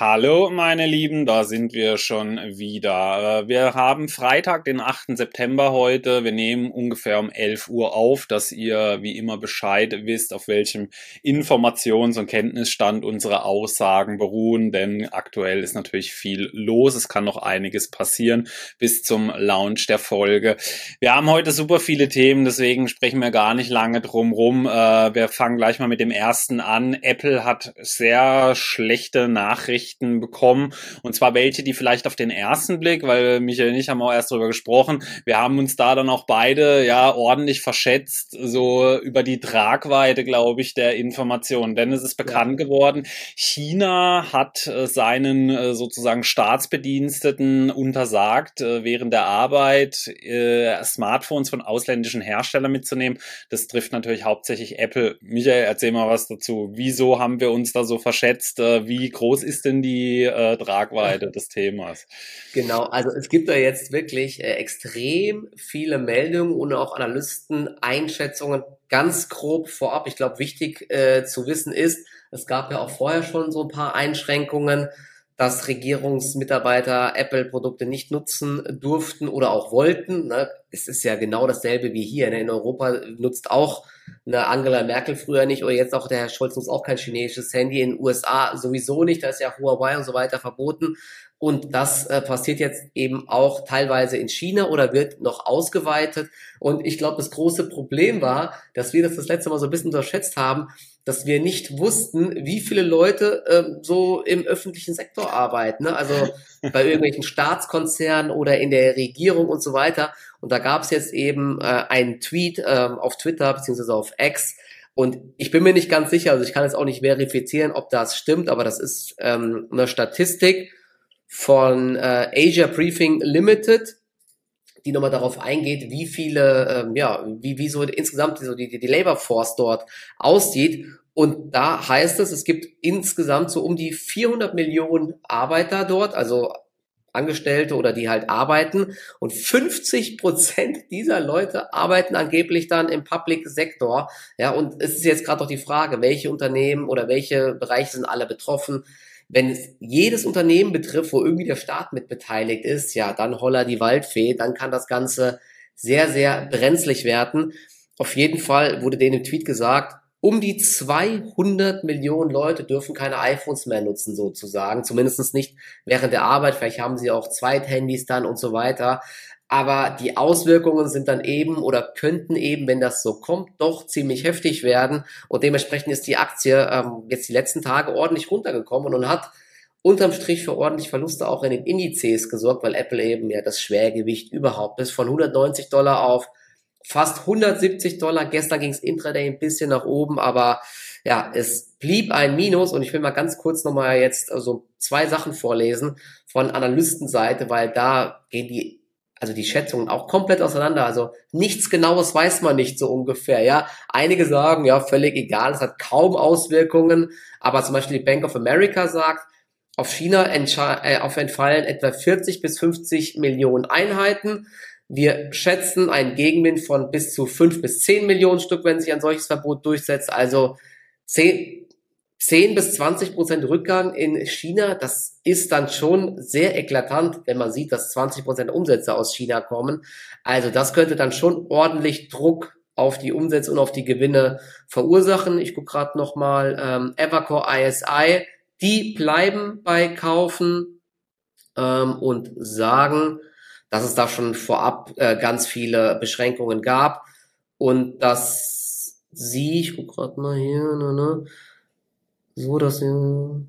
Hallo, meine Lieben, da sind wir schon wieder. Äh, wir haben Freitag, den 8. September heute. Wir nehmen ungefähr um 11 Uhr auf, dass ihr wie immer Bescheid wisst, auf welchem Informations- und Kenntnisstand unsere Aussagen beruhen, denn aktuell ist natürlich viel los. Es kann noch einiges passieren bis zum Launch der Folge. Wir haben heute super viele Themen, deswegen sprechen wir gar nicht lange drum rum. Äh, wir fangen gleich mal mit dem ersten an. Apple hat sehr schlechte Nachrichten Nachrichten bekommen. Und zwar welche, die vielleicht auf den ersten Blick, weil Michael und ich haben auch erst darüber gesprochen, wir haben uns da dann auch beide ja ordentlich verschätzt, so über die Tragweite, glaube ich, der Informationen. Denn es ist bekannt ja. geworden, China hat äh, seinen äh, sozusagen Staatsbediensteten untersagt, äh, während der Arbeit Smartphones von ausländischen Herstellern mitzunehmen. Das trifft natürlich hauptsächlich Apple. Michael, erzähl mal was dazu. Wieso haben wir uns da so verschätzt? Wie groß ist denn die äh, Tragweite des Themas? Genau, also es gibt da jetzt wirklich äh, extrem viele Meldungen und auch Analysten Einschätzungen ganz grob vorab. Ich glaube, wichtig äh, zu wissen ist, es gab ja auch vorher schon so ein paar Einschränkungen, dass Regierungsmitarbeiter Apple-Produkte nicht nutzen durften oder auch wollten. Ne? Es ist ja genau dasselbe wie hier. Ne? In Europa nutzt auch eine Angela Merkel früher nicht oder jetzt auch der Herr Scholz nutzt auch kein chinesisches Handy. In den USA sowieso nicht, da ist ja Huawei und so weiter verboten. Und das äh, passiert jetzt eben auch teilweise in China oder wird noch ausgeweitet. Und ich glaube, das große Problem war, dass wir das das letzte Mal so ein bisschen unterschätzt haben, dass wir nicht wussten, wie viele Leute äh, so im öffentlichen Sektor arbeiten. Ne? Also bei irgendwelchen Staatskonzernen oder in der Regierung und so weiter. Und da gab es jetzt eben äh, einen Tweet äh, auf Twitter beziehungsweise auf X. Und ich bin mir nicht ganz sicher, also ich kann jetzt auch nicht verifizieren, ob das stimmt, aber das ist ähm, eine Statistik von äh, Asia Briefing Limited, die nochmal darauf eingeht, wie viele, ähm, ja, wie, wie so insgesamt so die, die Labor Force dort aussieht. Und da heißt es, es gibt insgesamt so um die 400 Millionen Arbeiter dort, also Angestellte oder die halt arbeiten. Und 50 Prozent dieser Leute arbeiten angeblich dann im Public Sektor. Ja, und es ist jetzt gerade doch die Frage, welche Unternehmen oder welche Bereiche sind alle betroffen. Wenn es jedes Unternehmen betrifft, wo irgendwie der Staat mit beteiligt ist, ja, dann holler die Waldfee, dann kann das Ganze sehr, sehr brenzlig werden. Auf jeden Fall wurde denen im Tweet gesagt, um die 200 Millionen Leute dürfen keine iPhones mehr nutzen, sozusagen. Zumindest nicht während der Arbeit. Vielleicht haben sie auch Zweithandys dann und so weiter. Aber die Auswirkungen sind dann eben oder könnten eben, wenn das so kommt, doch ziemlich heftig werden. Und dementsprechend ist die Aktie ähm, jetzt die letzten Tage ordentlich runtergekommen und hat unterm Strich für ordentlich Verluste auch in den Indizes gesorgt, weil Apple eben ja das Schwergewicht überhaupt ist. Von 190 Dollar auf fast 170 Dollar. Gestern ging es intraday ein bisschen nach oben, aber ja, es blieb ein Minus und ich will mal ganz kurz nochmal jetzt also zwei Sachen vorlesen von Analystenseite, weil da gehen die also die Schätzungen auch komplett auseinander. Also nichts Genaues weiß man nicht so ungefähr. Ja, einige sagen ja völlig egal, es hat kaum Auswirkungen. Aber zum Beispiel die Bank of America sagt, auf China äh, auf entfallen etwa 40 bis 50 Millionen Einheiten. Wir schätzen einen Gegenwind von bis zu 5 bis 10 Millionen Stück, wenn sich ein solches Verbot durchsetzt. Also 10, 10 bis 20 Prozent Rückgang in China, das ist dann schon sehr eklatant, wenn man sieht, dass 20 Prozent Umsätze aus China kommen. Also das könnte dann schon ordentlich Druck auf die Umsätze und auf die Gewinne verursachen. Ich gucke gerade nochmal, ähm, Evercore ISI, die bleiben bei Kaufen ähm, und sagen, dass es da schon vorab äh, ganz viele Beschränkungen gab und dass sie, ich guck gerade mal hier, ne, ne, so, dass sie,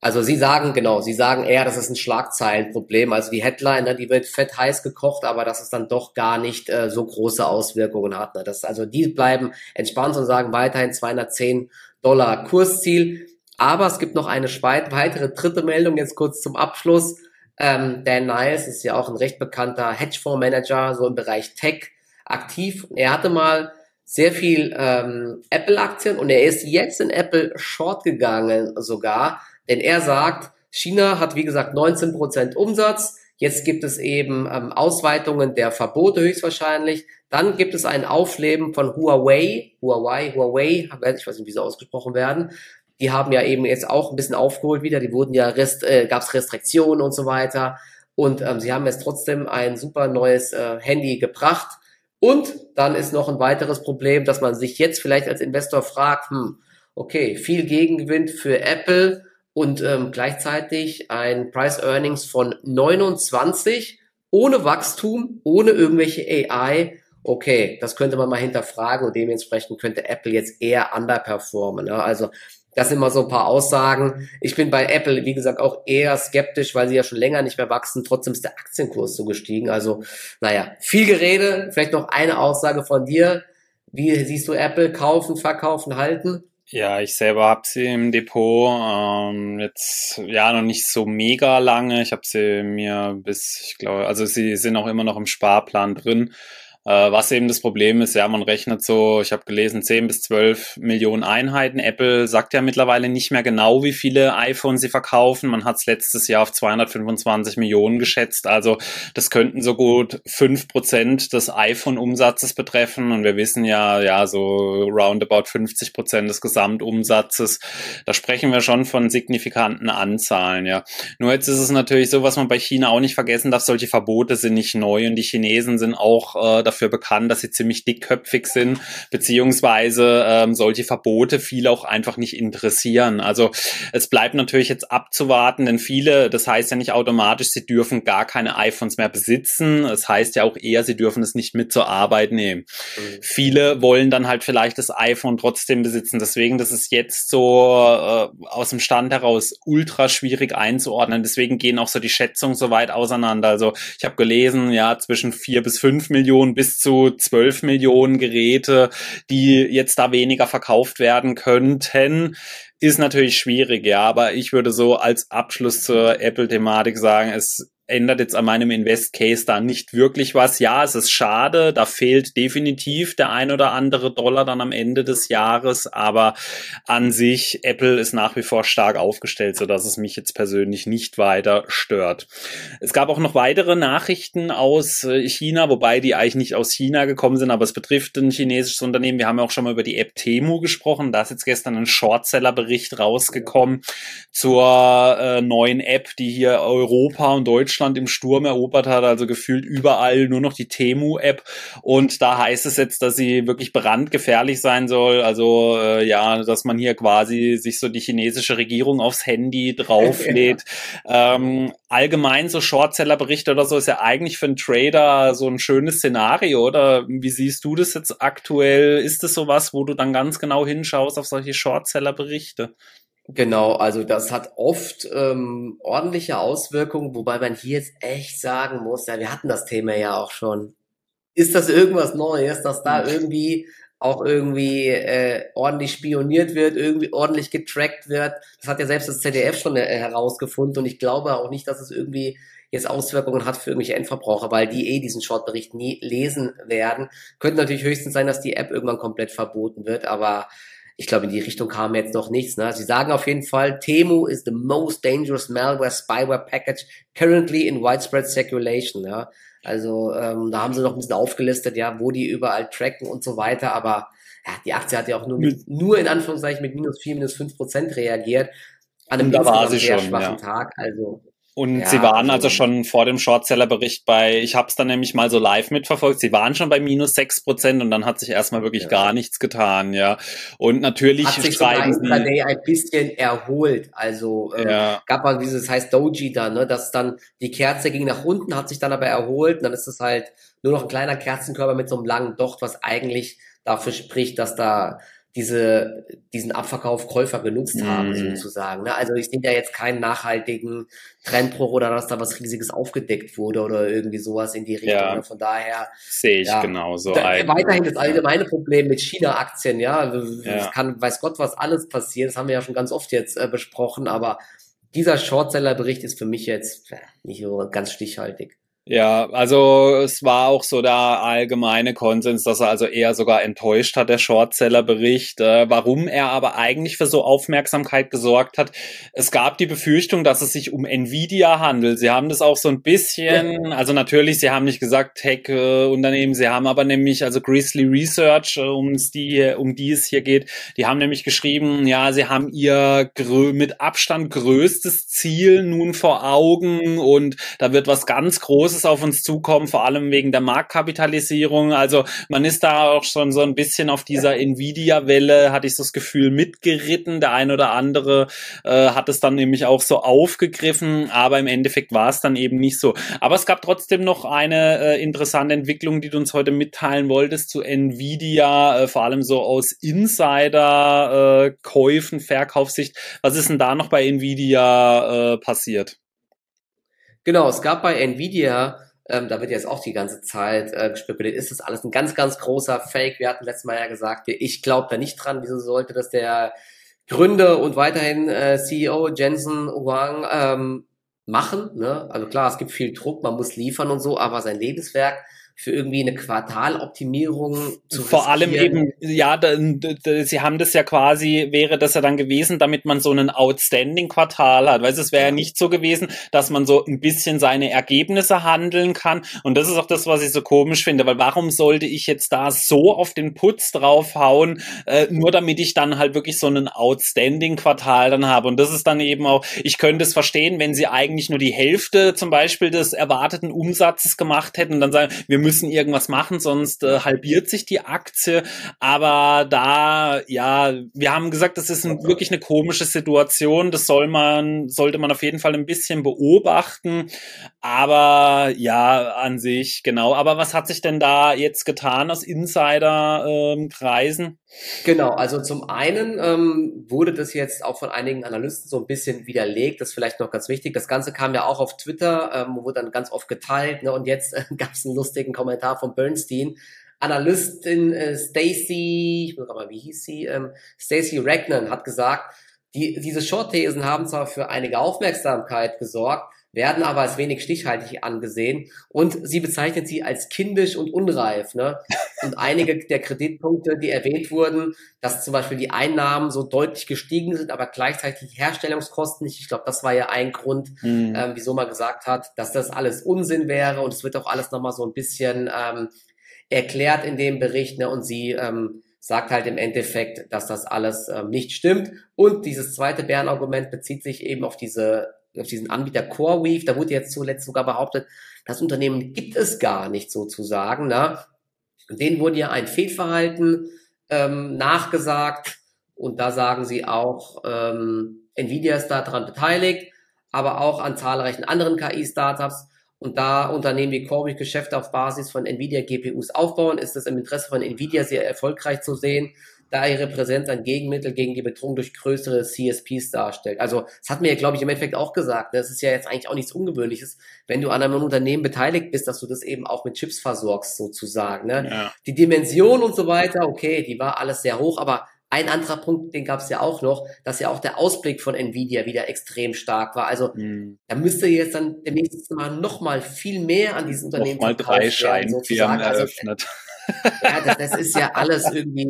also sie sagen, genau, sie sagen eher, das ist ein Schlagzeilenproblem. Also die Headline, ne, die wird fett heiß gekocht, aber dass es dann doch gar nicht äh, so große Auswirkungen hat. Ne. Das, also die bleiben entspannt und sagen weiterhin 210 Dollar Kursziel. Aber es gibt noch eine weitere dritte Meldung, jetzt kurz zum Abschluss. Ähm, Dan Niles ist ja auch ein recht bekannter Hedgefondsmanager, so im Bereich Tech aktiv. Er hatte mal sehr viel ähm, Apple-Aktien und er ist jetzt in Apple short gegangen sogar, denn er sagt, China hat wie gesagt 19% Umsatz, jetzt gibt es eben ähm, Ausweitungen der Verbote höchstwahrscheinlich, dann gibt es ein Aufleben von Huawei, Huawei, Huawei, ich weiß nicht, wie sie ausgesprochen werden, die haben ja eben jetzt auch ein bisschen aufgeholt wieder. Die wurden ja, rest, äh, gab es Restriktionen und so weiter. Und ähm, sie haben jetzt trotzdem ein super neues äh, Handy gebracht. Und dann ist noch ein weiteres Problem, dass man sich jetzt vielleicht als Investor fragt, hm, okay, viel Gegenwind für Apple und ähm, gleichzeitig ein Price Earnings von 29 ohne Wachstum, ohne irgendwelche AI. Okay, das könnte man mal hinterfragen und dementsprechend könnte Apple jetzt eher underperformen. Ne? Also das sind mal so ein paar Aussagen. Ich bin bei Apple, wie gesagt, auch eher skeptisch, weil sie ja schon länger nicht mehr wachsen. Trotzdem ist der Aktienkurs so gestiegen. Also, naja, viel Gerede. Vielleicht noch eine Aussage von dir. Wie siehst du Apple kaufen, verkaufen, halten? Ja, ich selber habe sie im Depot. Ähm, jetzt ja noch nicht so mega lange. Ich habe sie mir bis, ich glaube, also sie sind auch immer noch im Sparplan drin. Äh, was eben das Problem ist, ja, man rechnet so, ich habe gelesen, 10 bis 12 Millionen Einheiten. Apple sagt ja mittlerweile nicht mehr genau, wie viele iPhones sie verkaufen. Man hat es letztes Jahr auf 225 Millionen geschätzt. Also das könnten so gut 5 Prozent des iPhone-Umsatzes betreffen. Und wir wissen ja, ja, so roundabout 50 Prozent des Gesamtumsatzes. Da sprechen wir schon von signifikanten Anzahlen, ja. Nur jetzt ist es natürlich so, was man bei China auch nicht vergessen darf, solche Verbote sind nicht neu und die Chinesen sind auch äh, dafür bekannt, dass sie ziemlich dickköpfig sind, beziehungsweise ähm, solche Verbote viele auch einfach nicht interessieren. Also es bleibt natürlich jetzt abzuwarten, denn viele, das heißt ja nicht automatisch, sie dürfen gar keine iPhones mehr besitzen. Es das heißt ja auch eher, sie dürfen es nicht mit zur Arbeit nehmen. Mhm. Viele wollen dann halt vielleicht das iPhone trotzdem besitzen. Deswegen, das ist jetzt so äh, aus dem Stand heraus ultra schwierig einzuordnen. Deswegen gehen auch so die Schätzungen so weit auseinander. Also ich habe gelesen, ja, zwischen vier bis fünf Millionen bis bis zu 12 Millionen Geräte, die jetzt da weniger verkauft werden könnten, ist natürlich schwierig, ja, aber ich würde so als Abschluss zur Apple-Thematik sagen, es ändert jetzt an meinem Invest Case da nicht wirklich was. Ja, es ist schade, da fehlt definitiv der ein oder andere Dollar dann am Ende des Jahres, aber an sich Apple ist nach wie vor stark aufgestellt, so dass es mich jetzt persönlich nicht weiter stört. Es gab auch noch weitere Nachrichten aus äh, China, wobei die eigentlich nicht aus China gekommen sind, aber es betrifft ein chinesisches Unternehmen. Wir haben ja auch schon mal über die App Temu gesprochen. Da ist jetzt gestern ein Shortseller-Bericht rausgekommen zur äh, neuen App, die hier Europa und Deutschland Deutschland im Sturm erobert hat, also gefühlt überall nur noch die Temu-App. Und da heißt es jetzt, dass sie wirklich brandgefährlich sein soll. Also äh, ja, dass man hier quasi sich so die chinesische Regierung aufs Handy drauflädt. ähm, allgemein so Shortseller-Berichte oder so ist ja eigentlich für einen Trader so ein schönes Szenario, oder? Wie siehst du das jetzt aktuell? Ist es sowas, wo du dann ganz genau hinschaust auf solche Shortseller-Berichte? Genau, also das hat oft ähm, ordentliche Auswirkungen, wobei man hier jetzt echt sagen muss, ja, wir hatten das Thema ja auch schon. Ist das irgendwas Neues, dass da hm. irgendwie auch irgendwie äh, ordentlich spioniert wird, irgendwie ordentlich getrackt wird? Das hat ja selbst das ZDF schon äh, herausgefunden und ich glaube auch nicht, dass es irgendwie jetzt Auswirkungen hat für irgendwelche Endverbraucher, weil die eh diesen Shortbericht nie lesen werden. Könnte natürlich höchstens sein, dass die App irgendwann komplett verboten wird, aber ich glaube, in die Richtung kam jetzt noch nichts. Ne? Sie sagen auf jeden Fall, Temu is the most dangerous malware spyware package currently in widespread circulation. Ja? Also ähm, da haben sie noch ein bisschen aufgelistet, ja, wo die überall tracken und so weiter. Aber ja, die Aktie hat ja auch nur, mit, nur in Anführungszeichen mit minus vier, minus fünf Prozent reagiert. An einem sehr schon, schwachen ja. Tag. Also und ja, sie waren also, schon vor dem Shortseller-Bericht bei, ich habe es dann nämlich mal so live mitverfolgt, sie waren schon bei minus sechs Prozent und dann hat sich erstmal wirklich ja. gar nichts getan, ja. Und natürlich hat sich schreiben sie ein bisschen erholt. Also ja. gab mal dieses heißt Doji dann, ne, dass dann die Kerze ging nach unten, hat sich dann aber erholt und dann ist es halt nur noch ein kleiner Kerzenkörper mit so einem langen Docht, was eigentlich dafür spricht, dass da diese, diesen Abverkauf Käufer genutzt haben, mm. sozusagen. Ne? Also ich sehe da jetzt keinen nachhaltigen Trendbruch oder dass da was Riesiges aufgedeckt wurde oder irgendwie sowas in die Richtung. Ja. Ne? Von daher sehe ich ja, genauso. Da, ein. Weiterhin das allgemeine Problem mit China-Aktien, ja. Es kann, weiß Gott, was alles passiert. Das haben wir ja schon ganz oft jetzt äh, besprochen, aber dieser Shortseller-Bericht ist für mich jetzt äh, nicht so ganz stichhaltig. Ja, also es war auch so der allgemeine Konsens, dass er also eher sogar enttäuscht hat, der Shortseller-Bericht. Äh, warum er aber eigentlich für so Aufmerksamkeit gesorgt hat. Es gab die Befürchtung, dass es sich um Nvidia handelt. Sie haben das auch so ein bisschen, also natürlich, sie haben nicht gesagt Tech-Unternehmen, sie haben aber nämlich, also Grizzly Research, äh, um die, um die es hier geht, die haben nämlich geschrieben, ja, sie haben ihr mit Abstand größtes Ziel nun vor Augen und da wird was ganz Großes Großes auf uns zukommen, vor allem wegen der Marktkapitalisierung. Also man ist da auch schon so ein bisschen auf dieser Nvidia-Welle, hatte ich so das Gefühl, mitgeritten. Der ein oder andere äh, hat es dann nämlich auch so aufgegriffen, aber im Endeffekt war es dann eben nicht so. Aber es gab trotzdem noch eine äh, interessante Entwicklung, die du uns heute mitteilen wolltest zu Nvidia, äh, vor allem so aus Insider-Käufen, äh, Verkaufssicht. Was ist denn da noch bei Nvidia äh, passiert? Genau, es gab bei Nvidia, ähm, da wird jetzt auch die ganze Zeit äh, gespekuliert, ist das alles ein ganz, ganz großer Fake. Wir hatten letztes Mal ja gesagt, ich glaube da nicht dran. Wieso sollte das der Gründer und weiterhin äh, CEO Jensen Huang ähm, machen? Ne? Also klar, es gibt viel Druck, man muss liefern und so, aber sein Lebenswerk für irgendwie eine Quartaloptimierung zu Vor allem eben, ja, da, da, sie haben das ja quasi, wäre das ja dann gewesen, damit man so einen outstanding Quartal hat. Weißt, es wäre ja nicht so gewesen, dass man so ein bisschen seine Ergebnisse handeln kann. Und das ist auch das, was ich so komisch finde, weil warum sollte ich jetzt da so auf den Putz draufhauen, äh, nur damit ich dann halt wirklich so einen outstanding Quartal dann habe. Und das ist dann eben auch, ich könnte es verstehen, wenn sie eigentlich nur die Hälfte zum Beispiel des erwarteten Umsatzes gemacht hätten und dann sagen, wir müssen irgendwas machen, sonst äh, halbiert sich die Aktie. Aber da, ja, wir haben gesagt, das ist ein, wirklich eine komische Situation. Das soll man, sollte man auf jeden Fall ein bisschen beobachten. Aber ja, an sich, genau. Aber was hat sich denn da jetzt getan aus Insider-Kreisen? Ähm, genau, also zum einen ähm, wurde das jetzt auch von einigen Analysten so ein bisschen widerlegt. Das ist vielleicht noch ganz wichtig. Das Ganze kam ja auch auf Twitter, ähm, wurde dann ganz oft geteilt. Ne? Und jetzt äh, gab es einen lustigen Kommentar von Bernstein. Analystin äh, Stacy, ich muss mal, wie hieß sie? Ähm, Stacy Ragnan hat gesagt, die, diese Short-Thesen haben zwar für einige Aufmerksamkeit gesorgt, werden aber als wenig stichhaltig angesehen und sie bezeichnet sie als kindisch und unreif. Ne? Und einige der Kreditpunkte, die erwähnt wurden, dass zum Beispiel die Einnahmen so deutlich gestiegen sind, aber gleichzeitig die Herstellungskosten nicht. Ich glaube, das war ja ein Grund, mhm. ähm, wieso man gesagt hat, dass das alles Unsinn wäre und es wird auch alles nochmal so ein bisschen ähm, erklärt in dem Bericht. Ne? Und sie ähm, sagt halt im Endeffekt, dass das alles ähm, nicht stimmt. Und dieses zweite Bärenargument bezieht sich eben auf diese auf diesen Anbieter CoreWeave, da wurde jetzt zuletzt sogar behauptet, das Unternehmen gibt es gar nicht sozusagen. Ne? Denen wurde ja ein Fehlverhalten ähm, nachgesagt und da sagen sie auch, ähm, Nvidia ist daran beteiligt, aber auch an zahlreichen anderen KI-Startups. Und da Unternehmen wie CoreWeave Geschäfte auf Basis von Nvidia GPUs aufbauen, ist es im Interesse von Nvidia sehr erfolgreich zu sehen, da ihre Präsenz ein Gegenmittel gegen die Bedrohung durch größere CSPs darstellt. Also, das hat mir, glaube ich, im Endeffekt auch gesagt. Das ist ja jetzt eigentlich auch nichts Ungewöhnliches, wenn du an einem Unternehmen beteiligt bist, dass du das eben auch mit Chips versorgst, sozusagen. Ne? Ja. Die Dimension und so weiter, okay, die war alles sehr hoch, aber ein anderer Punkt, den gab es ja auch noch, dass ja auch der Ausblick von Nvidia wieder extrem stark war. Also mhm. da müsste jetzt dann demnächst mal noch mal viel mehr an diesen Unternehmen noch mal drei Scheinfirmen also, eröffnet. ja, das, das ist ja alles irgendwie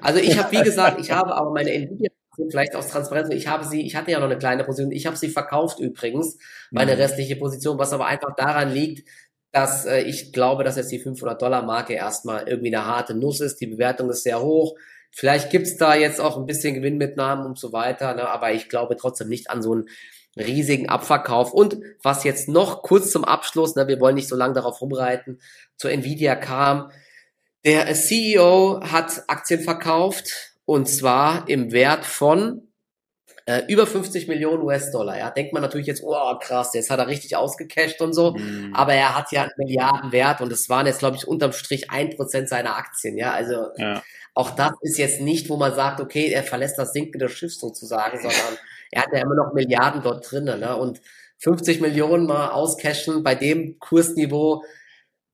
also ich habe, wie gesagt, ich habe aber meine Nvidia vielleicht aus Transparenz, ich habe sie, ich hatte ja noch eine kleine Position, ich habe sie verkauft übrigens, meine mhm. restliche Position, was aber einfach daran liegt, dass äh, ich glaube, dass jetzt die 500 Dollar Marke erstmal irgendwie eine harte Nuss ist, die Bewertung ist sehr hoch, vielleicht gibt's da jetzt auch ein bisschen Gewinnmitnahmen und so weiter, ne, aber ich glaube trotzdem nicht an so einen riesigen Abverkauf. Und was jetzt noch kurz zum Abschluss, ne, wir wollen nicht so lange darauf rumreiten, zu Nvidia kam, der CEO hat Aktien verkauft und zwar im Wert von äh, über 50 Millionen US-Dollar. Ja, denkt man natürlich jetzt, oh krass, jetzt hat er richtig ausgecasht und so, mm. aber er hat ja einen Milliardenwert und es waren jetzt, glaube ich, unterm Strich ein Prozent seiner Aktien. Ja, also ja. auch das ist jetzt nicht, wo man sagt, okay, er verlässt das sinkende Schiff sozusagen, sondern er hat ja immer noch Milliarden dort drinnen. Ne? Und 50 Millionen mal auscashen bei dem Kursniveau,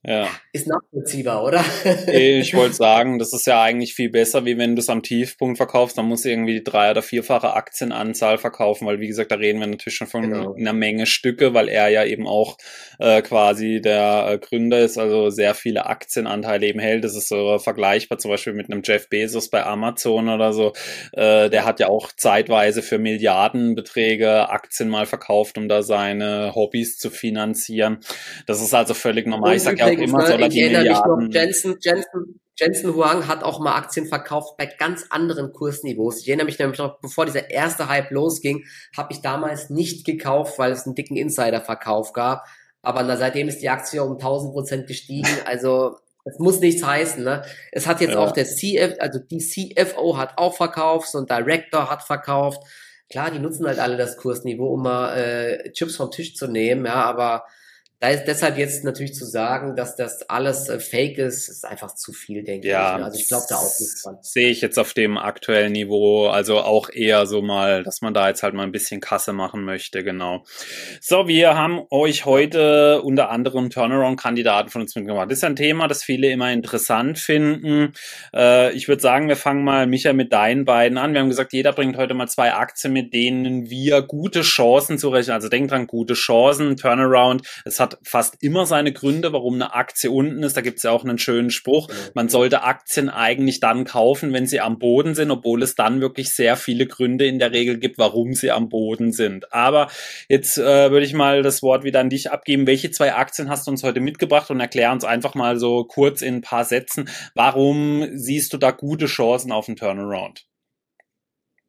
Ja. Ist nachvollziehbar, oder? ich wollte sagen, das ist ja eigentlich viel besser, wie wenn du es am Tiefpunkt verkaufst. Dann musst du irgendwie die drei- oder vierfache Aktienanzahl verkaufen, weil wie gesagt, da reden wir natürlich schon von genau. einer Menge Stücke, weil er ja eben auch äh, quasi der äh, Gründer ist, also sehr viele Aktienanteile eben hält. Das ist so vergleichbar zum Beispiel mit einem Jeff Bezos bei Amazon oder so. Äh, der hat ja auch zeitweise für Milliardenbeträge Aktien mal verkauft, um da seine Hobbys zu finanzieren. Das ist also völlig normal. Ich sag ja übrigens, immer, ne, ich erinnere mich noch, Jensen, Jensen, Jensen Huang hat auch mal Aktien verkauft bei ganz anderen Kursniveaus. Ich erinnere mich nämlich noch, bevor dieser erste Hype losging, habe ich damals nicht gekauft, weil es einen dicken Insiderverkauf gab. Aber na, seitdem ist die Aktie um 1000 Prozent gestiegen. Also es muss nichts heißen. Ne? Es hat jetzt ja. auch der CF, also die CFO hat auch verkauft, so ein Director hat verkauft. Klar, die nutzen halt alle das Kursniveau, um mal äh, Chips vom Tisch zu nehmen, ja, aber da ist deshalb jetzt natürlich zu sagen, dass das alles äh, fake ist, ist einfach zu viel, denke ja, ich. Also ich glaube da auch nicht dran. Sehe ich jetzt auf dem aktuellen Niveau, also auch eher so mal, dass man da jetzt halt mal ein bisschen Kasse machen möchte, genau. So, wir haben euch heute unter anderem Turnaround-Kandidaten von uns mitgebracht. Das ist ein Thema, das viele immer interessant finden. Äh, ich würde sagen, wir fangen mal, Micha, mit deinen beiden an. Wir haben gesagt, jeder bringt heute mal zwei Aktien, mit denen wir gute Chancen zu rechnen. Also denkt dran, gute Chancen, Turnaround. Es hat hat fast immer seine Gründe, warum eine Aktie unten ist. Da gibt es ja auch einen schönen Spruch. Man sollte Aktien eigentlich dann kaufen, wenn sie am Boden sind, obwohl es dann wirklich sehr viele Gründe in der Regel gibt, warum sie am Boden sind. Aber jetzt äh, würde ich mal das Wort wieder an dich abgeben. Welche zwei Aktien hast du uns heute mitgebracht und erklär uns einfach mal so kurz in ein paar Sätzen, warum siehst du da gute Chancen auf einen Turnaround?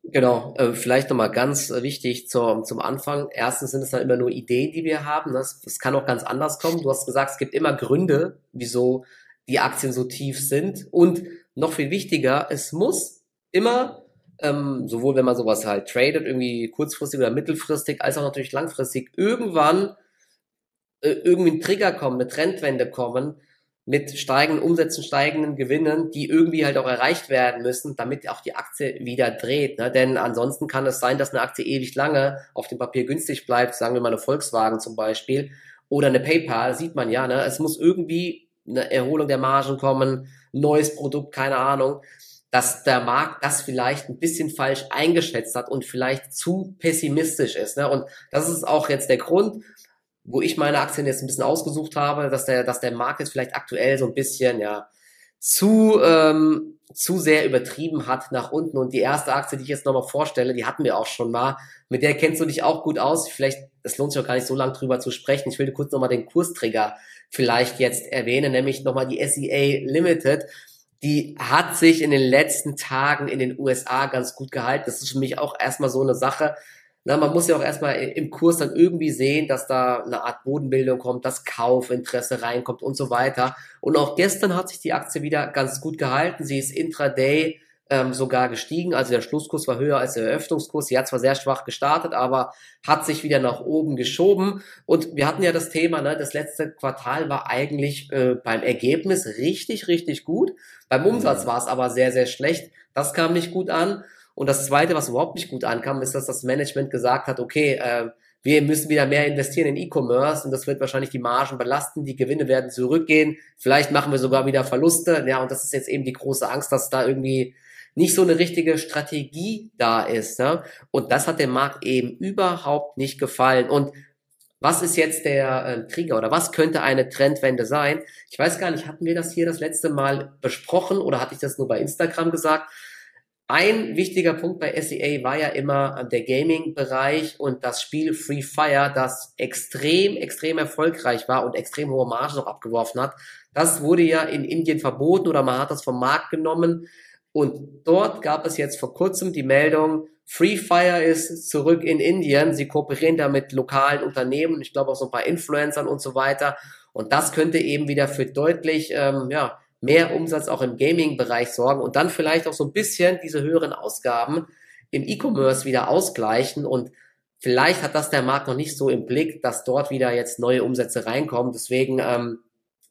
Genau, äh, vielleicht nochmal ganz wichtig zur, zum Anfang. Erstens sind es dann immer nur Ideen, die wir haben. Das, das kann auch ganz anders kommen. Du hast gesagt, es gibt immer Gründe, wieso die Aktien so tief sind. Und noch viel wichtiger, es muss immer, ähm, sowohl wenn man sowas halt tradet, irgendwie kurzfristig oder mittelfristig, als auch natürlich langfristig, irgendwann äh, irgendwie ein Trigger kommen, eine Trendwende kommen, mit steigenden Umsätzen, steigenden Gewinnen, die irgendwie halt auch erreicht werden müssen, damit auch die Aktie wieder dreht. Ne? Denn ansonsten kann es sein, dass eine Aktie ewig lange auf dem Papier günstig bleibt, sagen wir mal eine Volkswagen zum Beispiel oder eine PayPal, sieht man ja. Ne? Es muss irgendwie eine Erholung der Margen kommen, neues Produkt, keine Ahnung, dass der Markt das vielleicht ein bisschen falsch eingeschätzt hat und vielleicht zu pessimistisch ist. Ne? Und das ist auch jetzt der Grund, wo ich meine Aktien jetzt ein bisschen ausgesucht habe, dass der, dass der Markt jetzt vielleicht aktuell so ein bisschen, ja, zu, ähm, zu sehr übertrieben hat nach unten. Und die erste Aktie, die ich jetzt nochmal vorstelle, die hatten wir auch schon mal. Mit der kennst du dich auch gut aus. Vielleicht, es lohnt sich auch gar nicht so lange drüber zu sprechen. Ich will dir kurz nochmal den Kursträger vielleicht jetzt erwähnen, nämlich nochmal die SEA Limited. Die hat sich in den letzten Tagen in den USA ganz gut gehalten. Das ist für mich auch erstmal so eine Sache. Na, man muss ja auch erstmal im Kurs dann irgendwie sehen, dass da eine Art Bodenbildung kommt, dass Kaufinteresse reinkommt und so weiter. Und auch gestern hat sich die Aktie wieder ganz gut gehalten. Sie ist intraday ähm, sogar gestiegen. Also der Schlusskurs war höher als der Eröffnungskurs. Sie hat zwar sehr schwach gestartet, aber hat sich wieder nach oben geschoben. Und wir hatten ja das Thema, ne, das letzte Quartal war eigentlich äh, beim Ergebnis richtig, richtig gut. Beim Umsatz war es aber sehr, sehr schlecht. Das kam nicht gut an. Und das Zweite, was überhaupt nicht gut ankam, ist, dass das Management gesagt hat, okay, äh, wir müssen wieder mehr investieren in E-Commerce und das wird wahrscheinlich die Margen belasten, die Gewinne werden zurückgehen, vielleicht machen wir sogar wieder Verluste, ja, und das ist jetzt eben die große Angst, dass da irgendwie nicht so eine richtige Strategie da ist, ja? und das hat dem Markt eben überhaupt nicht gefallen und was ist jetzt der äh, Trigger oder was könnte eine Trendwende sein? Ich weiß gar nicht, hatten wir das hier das letzte Mal besprochen oder hatte ich das nur bei Instagram gesagt? Ein wichtiger Punkt bei SEA war ja immer der Gaming-Bereich und das Spiel Free Fire, das extrem, extrem erfolgreich war und extrem hohe Margen noch abgeworfen hat. Das wurde ja in Indien verboten oder man hat das vom Markt genommen. Und dort gab es jetzt vor kurzem die Meldung, Free Fire ist zurück in Indien. Sie kooperieren da mit lokalen Unternehmen, ich glaube auch so ein paar Influencern und so weiter. Und das könnte eben wieder für deutlich, ähm, ja, mehr Umsatz auch im Gaming-Bereich sorgen und dann vielleicht auch so ein bisschen diese höheren Ausgaben im E-Commerce wieder ausgleichen und vielleicht hat das der Markt noch nicht so im Blick, dass dort wieder jetzt neue Umsätze reinkommen. Deswegen ähm,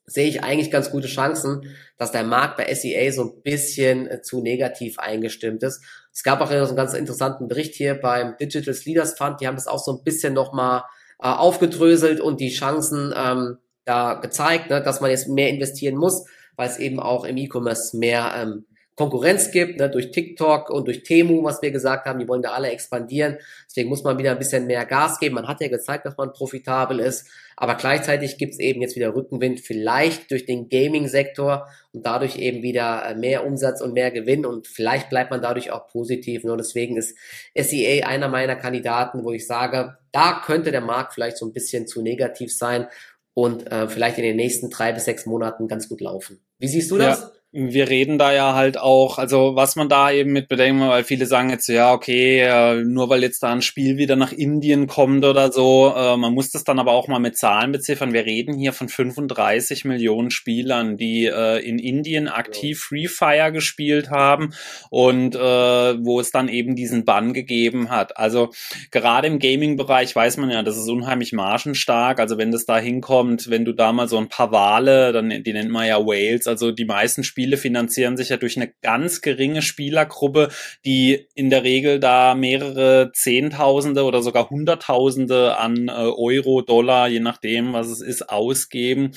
sehe ich eigentlich ganz gute Chancen, dass der Markt bei SEA so ein bisschen äh, zu negativ eingestimmt ist. Es gab auch so einen ganz interessanten Bericht hier beim Digital Leaders Fund, die haben das auch so ein bisschen nochmal äh, aufgedröselt und die Chancen ähm, da gezeigt, ne, dass man jetzt mehr investieren muss, weil es eben auch im E-Commerce mehr ähm, Konkurrenz gibt, ne, durch TikTok und durch Temu, was wir gesagt haben, die wollen da alle expandieren. Deswegen muss man wieder ein bisschen mehr Gas geben. Man hat ja gezeigt, dass man profitabel ist, aber gleichzeitig gibt es eben jetzt wieder Rückenwind, vielleicht durch den Gaming-Sektor und dadurch eben wieder äh, mehr Umsatz und mehr Gewinn und vielleicht bleibt man dadurch auch positiv. Nur deswegen ist SEA einer meiner Kandidaten, wo ich sage, da könnte der Markt vielleicht so ein bisschen zu negativ sein und äh, vielleicht in den nächsten drei bis sechs Monaten ganz gut laufen. Wie siehst du das? Ja wir reden da ja halt auch, also was man da eben mit bedenken, weil viele sagen jetzt, ja, okay, äh, nur weil jetzt da ein Spiel wieder nach Indien kommt oder so, äh, man muss das dann aber auch mal mit Zahlen beziffern. Wir reden hier von 35 Millionen Spielern, die äh, in Indien aktiv Free Fire gespielt haben und wo es dann eben diesen Bann gegeben hat. Also gerade im Gaming-Bereich weiß man ja, das ist unheimlich margenstark. Also wenn das da hinkommt, wenn du da mal so ein paar Wale, dann die nennt man ja Whales, also die meisten Spiele Spiele finanzieren sich ja durch eine ganz geringe Spielergruppe, die in der Regel da mehrere Zehntausende oder sogar Hunderttausende an äh, Euro, Dollar, je nachdem, was es ist, ausgeben.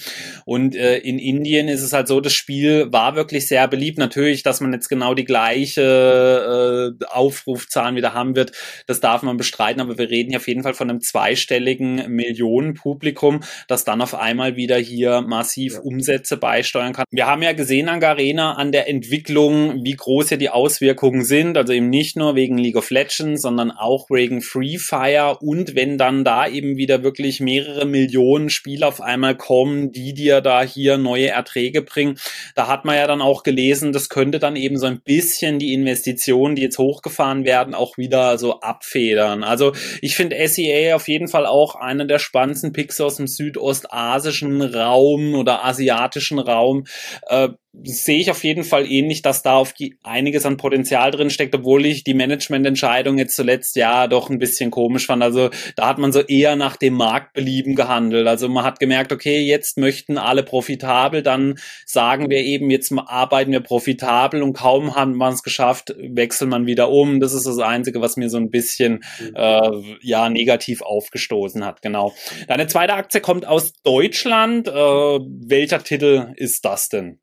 Und äh, in Indien ist es halt so, das Spiel war wirklich sehr beliebt. Natürlich, dass man jetzt genau die gleiche äh, Aufrufzahlen wieder haben wird, das darf man bestreiten, aber wir reden hier auf jeden Fall von einem zweistelligen Millionenpublikum, das dann auf einmal wieder hier massiv Umsätze beisteuern kann. Wir haben ja gesehen, Angar, Arena an der Entwicklung, wie groß ja die Auswirkungen sind. Also eben nicht nur wegen League of Legends, sondern auch wegen Free Fire. Und wenn dann da eben wieder wirklich mehrere Millionen Spieler auf einmal kommen, die dir da hier neue Erträge bringen, da hat man ja dann auch gelesen, das könnte dann eben so ein bisschen die Investitionen, die jetzt hochgefahren werden, auch wieder so abfedern. Also ich finde SEA auf jeden Fall auch einer der spannendsten Picks aus dem südostasischen Raum oder asiatischen Raum. Äh, sehe ich auf jeden Fall ähnlich, dass da auf die einiges an Potenzial drin steckt, obwohl ich die Managemententscheidung jetzt zuletzt ja doch ein bisschen komisch fand. Also da hat man so eher nach dem Marktbelieben gehandelt. Also man hat gemerkt, okay, jetzt möchten alle profitabel, dann sagen wir eben, jetzt arbeiten wir profitabel und kaum haben wir es geschafft, wechselt man wieder um. Das ist das Einzige, was mir so ein bisschen mhm. äh, ja negativ aufgestoßen hat. Genau. Deine zweite Aktie kommt aus Deutschland. Äh, welcher Titel ist das denn?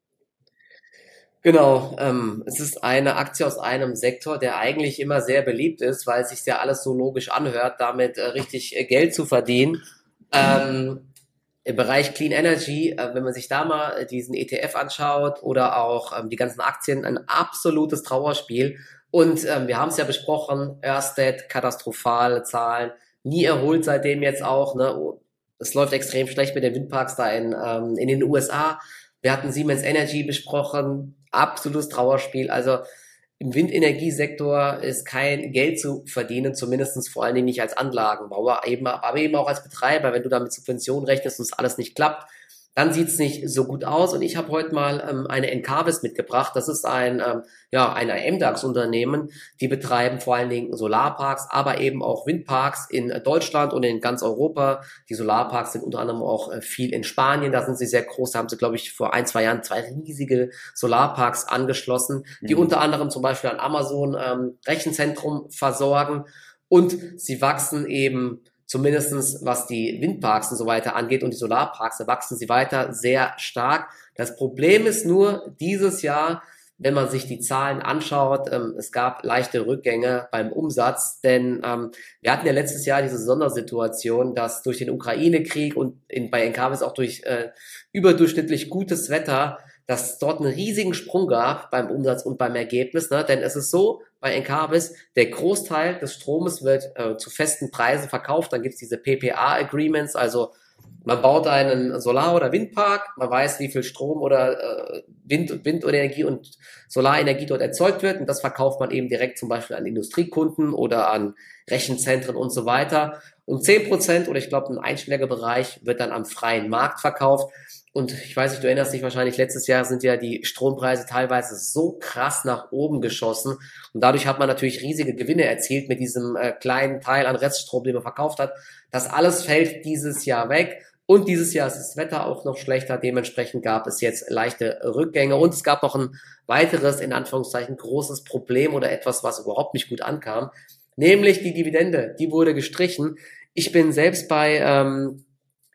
Genau, ähm, es ist eine Aktie aus einem Sektor, der eigentlich immer sehr beliebt ist, weil es sich ja alles so logisch anhört, damit äh, richtig äh, Geld zu verdienen. Ähm, Im Bereich Clean Energy, äh, wenn man sich da mal diesen ETF anschaut oder auch ähm, die ganzen Aktien, ein absolutes Trauerspiel. Und ähm, wir haben es ja besprochen, Ørsted, katastrophale Zahlen, nie erholt seitdem jetzt auch. Ne? Es läuft extrem schlecht mit den Windparks da in, ähm, in den USA. Wir hatten Siemens Energy besprochen, absolutes Trauerspiel. Also im Windenergiesektor ist kein Geld zu verdienen, zumindestens vor allen Dingen nicht als Anlagenbauer, eben, aber eben auch als Betreiber, wenn du da mit Subventionen rechnest und es alles nicht klappt, dann sieht's nicht so gut aus. Und ich habe heute mal ähm, eine Encarvis mitgebracht. Das ist ein, ähm, ja, ein MDAX-Unternehmen. Die betreiben vor allen Dingen Solarparks, aber eben auch Windparks in Deutschland und in ganz Europa. Die Solarparks sind unter anderem auch äh, viel in Spanien. Da sind sie sehr groß. Da haben sie, glaube ich, vor ein, zwei Jahren zwei riesige Solarparks angeschlossen, die mhm. unter anderem zum Beispiel an Amazon ähm, Rechenzentrum versorgen. Und sie wachsen eben zumindestens was die Windparks und so weiter angeht und die Solarparks, da wachsen sie weiter sehr stark. Das Problem ist nur, dieses Jahr, wenn man sich die Zahlen anschaut, ähm, es gab leichte Rückgänge beim Umsatz, denn ähm, wir hatten ja letztes Jahr diese Sondersituation, dass durch den Ukraine-Krieg und in, bei Encarvis auch durch äh, überdurchschnittlich gutes Wetter dass dort einen riesigen Sprung gab beim Umsatz und beim Ergebnis. Ne? Denn es ist so bei Encarvis, der Großteil des Stromes wird äh, zu festen Preisen verkauft. Dann gibt es diese PPA-Agreements, also man baut einen Solar- oder Windpark, man weiß, wie viel Strom oder äh, Wind, Windenergie und Solarenergie dort erzeugt wird und das verkauft man eben direkt zum Beispiel an Industriekunden oder an Rechenzentren und so weiter. Und zehn Prozent oder ich glaube ein Bereich wird dann am freien Markt verkauft. Und ich weiß nicht, du erinnerst dich wahrscheinlich, letztes Jahr sind ja die Strompreise teilweise so krass nach oben geschossen. Und dadurch hat man natürlich riesige Gewinne erzielt mit diesem äh, kleinen Teil an Reststrom, den man verkauft hat. Das alles fällt dieses Jahr weg. Und dieses Jahr ist das Wetter auch noch schlechter. Dementsprechend gab es jetzt leichte Rückgänge. Und es gab noch ein weiteres, in Anführungszeichen, großes Problem oder etwas, was überhaupt nicht gut ankam. Nämlich die Dividende. Die wurde gestrichen. Ich bin selbst bei ähm,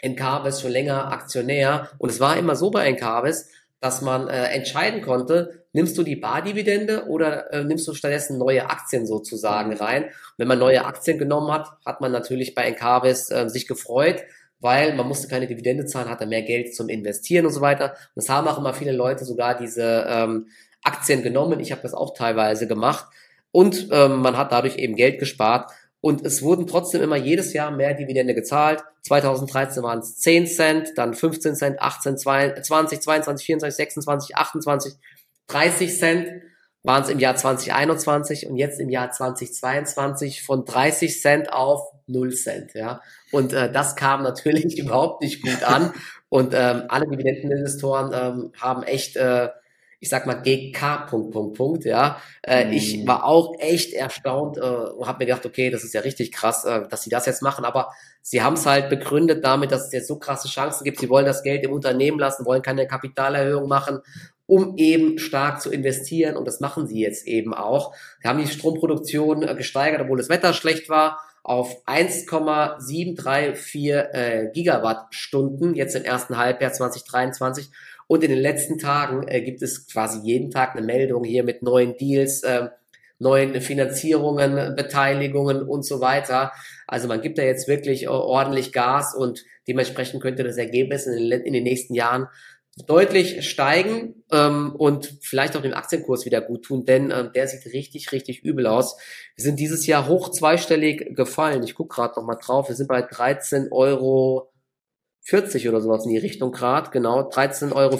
Encarvis schon länger Aktionär und es war immer so bei Encarvis, dass man äh, entscheiden konnte, nimmst du die Bardividende oder äh, nimmst du stattdessen neue Aktien sozusagen rein. Und wenn man neue Aktien genommen hat, hat man natürlich bei Encarvis äh, sich gefreut, weil man musste keine Dividende zahlen, hatte mehr Geld zum Investieren und so weiter. Und das haben auch immer viele Leute sogar diese ähm, Aktien genommen. Ich habe das auch teilweise gemacht. Und ähm, man hat dadurch eben Geld gespart. Und es wurden trotzdem immer jedes Jahr mehr Dividende gezahlt. 2013 waren es 10 Cent, dann 15 Cent, 18, 20, 22, 24, 26, 28, 30 Cent waren es im Jahr 2021 und jetzt im Jahr 2022 von 30 Cent auf 0 Cent. Ja. Und äh, das kam natürlich überhaupt nicht gut an. Und ähm, alle Dividendeninvestoren ähm, haben echt äh, ich sag mal GK Punkt Punkt Punkt ja. Äh, mhm. ich war auch echt erstaunt äh, und habe mir gedacht okay das ist ja richtig krass äh, dass sie das jetzt machen. Aber sie haben es halt begründet damit dass es jetzt so krasse Chancen gibt. Sie wollen das Geld im Unternehmen lassen wollen keine Kapitalerhöhung machen um eben stark zu investieren. Und das machen sie jetzt eben auch. Sie haben die Stromproduktion äh, gesteigert obwohl das Wetter schlecht war auf 1,734 äh, Gigawattstunden jetzt im ersten Halbjahr 2023 und in den letzten Tagen äh, gibt es quasi jeden Tag eine Meldung hier mit neuen Deals, äh, neuen Finanzierungen, Beteiligungen und so weiter. Also man gibt da jetzt wirklich äh, ordentlich Gas und dementsprechend könnte das Ergebnis in den, in den nächsten Jahren deutlich steigen ähm, und vielleicht auch den Aktienkurs wieder gut tun, denn ähm, der sieht richtig, richtig übel aus. Wir sind dieses Jahr hoch zweistellig gefallen. Ich gucke gerade noch mal drauf. Wir sind bei 13 Euro 40 oder sowas in die Richtung Grad, genau, 13,40 Euro.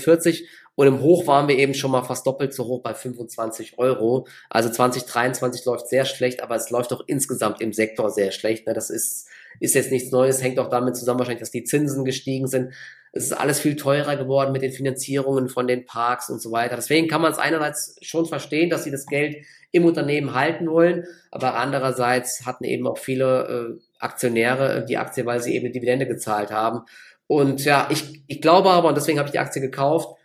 Und im Hoch waren wir eben schon mal fast doppelt so hoch bei 25 Euro. Also 2023 läuft sehr schlecht, aber es läuft auch insgesamt im Sektor sehr schlecht. Ne? Das ist, ist jetzt nichts Neues, hängt auch damit zusammen wahrscheinlich, dass die Zinsen gestiegen sind. Es ist alles viel teurer geworden mit den Finanzierungen von den Parks und so weiter. Deswegen kann man es einerseits schon verstehen, dass sie das Geld im Unternehmen halten wollen, aber andererseits hatten eben auch viele äh, Aktionäre die Aktie, weil sie eben Dividende gezahlt haben. Und ja, ich, ich glaube aber, und deswegen habe ich die Aktie gekauft,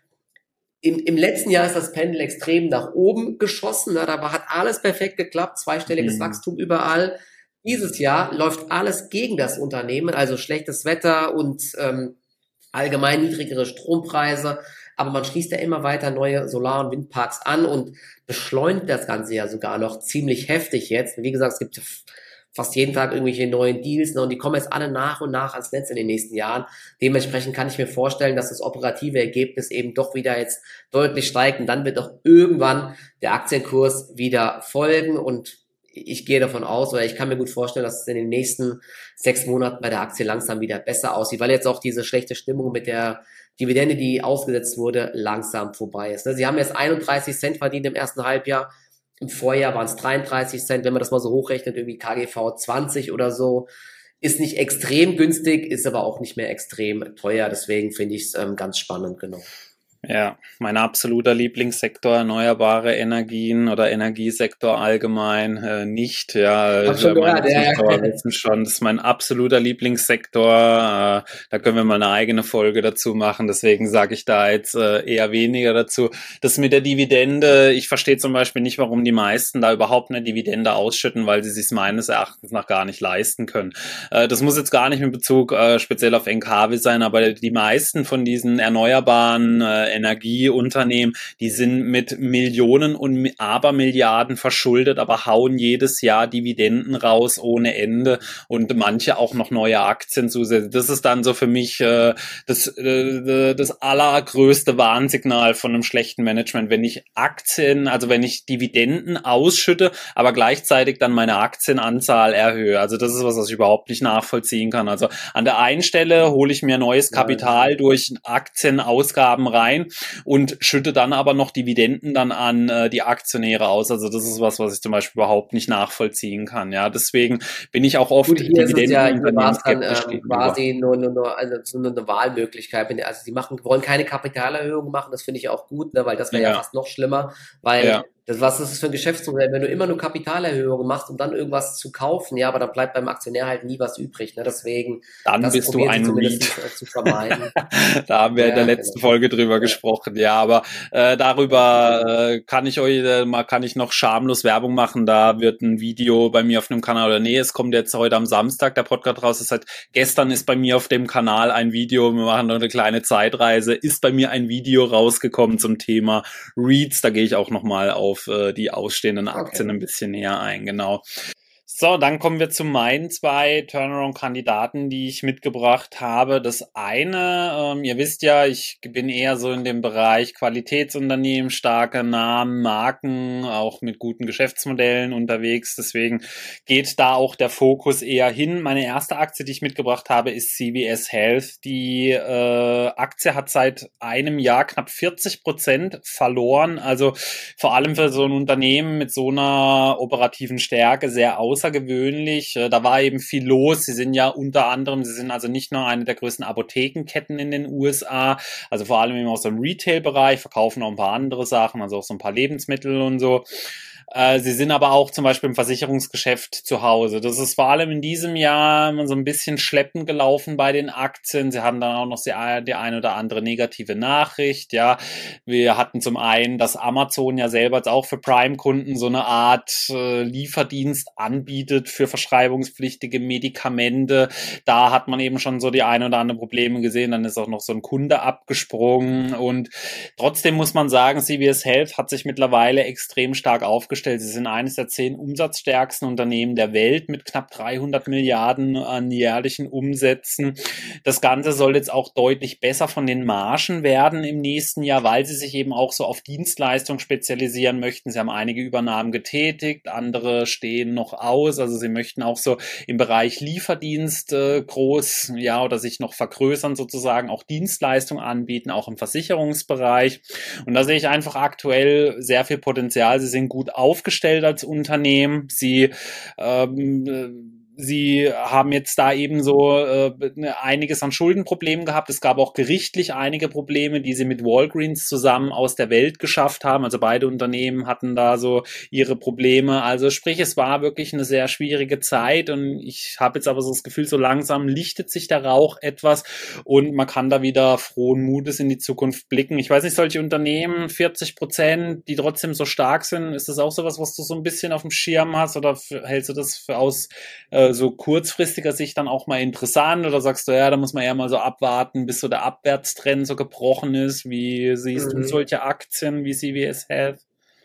im, im letzten Jahr ist das Pendel extrem nach oben geschossen. Ne? Da hat alles perfekt geklappt, zweistelliges mhm. Wachstum überall. Dieses Jahr läuft alles gegen das Unternehmen, also schlechtes Wetter und ähm, allgemein niedrigere Strompreise. Aber man schließt ja immer weiter neue Solar- und Windparks an und beschleunigt das Ganze ja sogar noch ziemlich heftig jetzt. Wie gesagt, es gibt fast jeden Tag irgendwelche neuen Deals ne, und die kommen jetzt alle nach und nach ans Netz in den nächsten Jahren. Dementsprechend kann ich mir vorstellen, dass das operative Ergebnis eben doch wieder jetzt deutlich steigt und dann wird auch irgendwann der Aktienkurs wieder folgen und ich gehe davon aus, oder ich kann mir gut vorstellen, dass es in den nächsten sechs Monaten bei der Aktie langsam wieder besser aussieht, weil jetzt auch diese schlechte Stimmung mit der Dividende, die ausgesetzt wurde, langsam vorbei ist. Ne, sie haben jetzt 31 Cent verdient im ersten Halbjahr. Im Vorjahr waren es 33 Cent, wenn man das mal so hochrechnet, irgendwie KGV 20 oder so. Ist nicht extrem günstig, ist aber auch nicht mehr extrem teuer. Deswegen finde ich es ähm, ganz spannend, genau. Ja, mein absoluter Lieblingssektor erneuerbare Energien oder Energiesektor allgemein äh, nicht. Ja, Hab schon gehört, ja, ja. wissen schon, das ist mein absoluter Lieblingssektor. Äh, da können wir mal eine eigene Folge dazu machen. Deswegen sage ich da jetzt äh, eher weniger dazu. Das mit der Dividende, ich verstehe zum Beispiel nicht, warum die meisten da überhaupt eine Dividende ausschütten, weil sie sich meines Erachtens nach gar nicht leisten können. Äh, das muss jetzt gar nicht mit Bezug äh, speziell auf NKW sein, aber die meisten von diesen erneuerbaren äh, Energieunternehmen, die sind mit Millionen und Abermilliarden verschuldet, aber hauen jedes Jahr Dividenden raus ohne Ende und manche auch noch neue Aktien zusätzlich. Das ist dann so für mich äh, das, äh, das allergrößte Warnsignal von einem schlechten Management, wenn ich Aktien, also wenn ich Dividenden ausschütte, aber gleichzeitig dann meine Aktienanzahl erhöhe. Also das ist was, was ich überhaupt nicht nachvollziehen kann. Also an der einen Stelle hole ich mir neues Kapital durch Aktienausgaben rein rein und schütte dann aber noch Dividenden dann an äh, die Aktionäre aus. Also das ist was, was ich zum Beispiel überhaupt nicht nachvollziehen kann. Ja, deswegen bin ich auch oft Gut, Dividenden ja, dann, äh, quasi nur, nur, nur, also nur eine Wahlmöglichkeit. Also sie machen, wollen keine Kapitalerhöhung machen, das finde ich auch gut, ne, weil das wäre ja. ja. fast noch schlimmer, weil ja Das, was ist das für ein Geschäftsmodell? Wenn du immer nur Kapitalerhöhungen machst, um dann irgendwas zu kaufen, ja, aber dann bleibt beim Aktionär halt nie was übrig. Ne? Deswegen, dann bist du ein Read. Zu vermeiden. da haben wir ja, in der letzten genau. Folge drüber ja. gesprochen, ja, aber äh, darüber äh, kann ich euch äh, mal kann ich noch schamlos Werbung machen. Da wird ein Video bei mir auf einem Kanal oder nee, es kommt jetzt heute am Samstag der Podcast raus. Das heißt, gestern ist bei mir auf dem Kanal ein Video. Wir machen noch eine kleine Zeitreise. Ist bei mir ein Video rausgekommen zum Thema Reads. Da gehe ich auch noch mal auf auf äh, die ausstehenden Aktien okay. ein bisschen näher ein, genau. So, dann kommen wir zu meinen zwei Turnaround-Kandidaten, die ich mitgebracht habe. Das eine, ähm, ihr wisst ja, ich bin eher so in dem Bereich Qualitätsunternehmen, starke Namen, Marken, auch mit guten Geschäftsmodellen unterwegs. Deswegen geht da auch der Fokus eher hin. Meine erste Aktie, die ich mitgebracht habe, ist CVS Health. Die äh, Aktie hat seit einem Jahr knapp 40 Prozent verloren. Also vor allem für so ein Unternehmen mit so einer operativen Stärke sehr außergewöhnlich außergewöhnlich. Äh, da war eben viel los. Sie sind ja unter anderem, sie sind also nicht nur eine der größten Apothekenketten in den USA, also vor allem eben aus dem Retail-Bereich, verkaufen auch ein paar andere Sachen, also auch so ein paar Lebensmittel und so. Äh, sie sind aber auch zum Beispiel im Versicherungsgeschäft zu Hause. Das ist vor allem in diesem Jahr so ein bisschen schleppend gelaufen bei den Aktien. Sie haben dann auch noch die, die eine oder andere negative Nachricht. Ja, wir hatten zum einen, dass Amazon ja selber jetzt auch für Prime-Kunden so eine Art äh, Lieferdienst anbietet für verschreibungspflichtige Medikamente. Da hat man eben schon so die eine oder andere Probleme gesehen. Dann ist auch noch so ein Kunde abgesprungen und trotzdem muss man sagen, CVS Health hat sich mittlerweile extrem stark aufgestellt aufgestellt. Sie sind eines der zehn umsatzstärksten Unternehmen der Welt mit knapp 300 Milliarden an jährlichen Umsätzen. Das Ganze soll jetzt auch deutlich besser von den Margen werden im nächsten Jahr, weil sie sich eben auch so auf Dienstleistung spezialisieren möchten. Sie haben einige Übernahmen getätigt, andere stehen noch aus. Also sie möchten auch so im Bereich Lieferdienst äh, groß, ja, oder sich noch vergrößern sozusagen, auch Dienstleistungen anbieten, auch im Versicherungsbereich. Und da sehe ich einfach aktuell sehr viel Potenzial. Sie sind gut auf aufgestellt als Unternehmen. Sie ähm, Sie haben jetzt da eben so äh, einiges an Schuldenproblemen gehabt. Es gab auch gerichtlich einige Probleme, die sie mit Walgreens zusammen aus der Welt geschafft haben. Also beide Unternehmen hatten da so ihre Probleme. Also sprich, es war wirklich eine sehr schwierige Zeit und ich habe jetzt aber so das Gefühl, so langsam lichtet sich der Rauch etwas und man kann da wieder frohen Mutes in die Zukunft blicken. Ich weiß nicht, solche Unternehmen, 40 Prozent, die trotzdem so stark sind, ist das auch sowas, was du so ein bisschen auf dem Schirm hast oder hältst du das für aus äh, so kurzfristiger Sicht dann auch mal interessant oder sagst du, ja, da muss man ja mal so abwarten, bis so der Abwärtstrend so gebrochen ist? Wie siehst mhm. du solche Aktien wie CVS Health?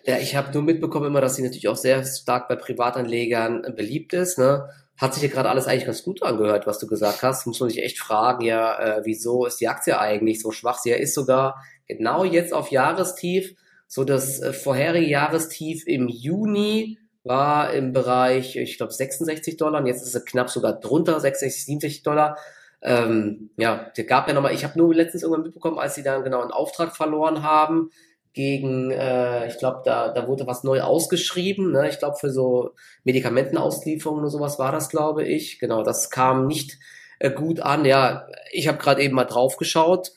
Ja, ich habe nur mitbekommen immer, dass sie natürlich auch sehr stark bei Privatanlegern beliebt ist. Ne? Hat sich ja gerade alles eigentlich ganz gut angehört, was du gesagt hast. Muss man sich echt fragen, ja, äh, wieso ist die Aktie eigentlich so schwach? Sie ist sogar genau jetzt auf Jahrestief, so das äh, vorherige Jahrestief im Juni war im Bereich, ich glaube, 66 Dollar und jetzt ist es knapp sogar drunter, 66, 67 Dollar. Ähm, ja, der gab ja nochmal, ich habe nur letztens irgendwann mitbekommen, als sie dann genau einen Auftrag verloren haben gegen, äh, ich glaube, da, da wurde was neu ausgeschrieben, ne? ich glaube, für so Medikamentenauslieferungen oder sowas war das, glaube ich. Genau, das kam nicht äh, gut an. Ja, ich habe gerade eben mal drauf geschaut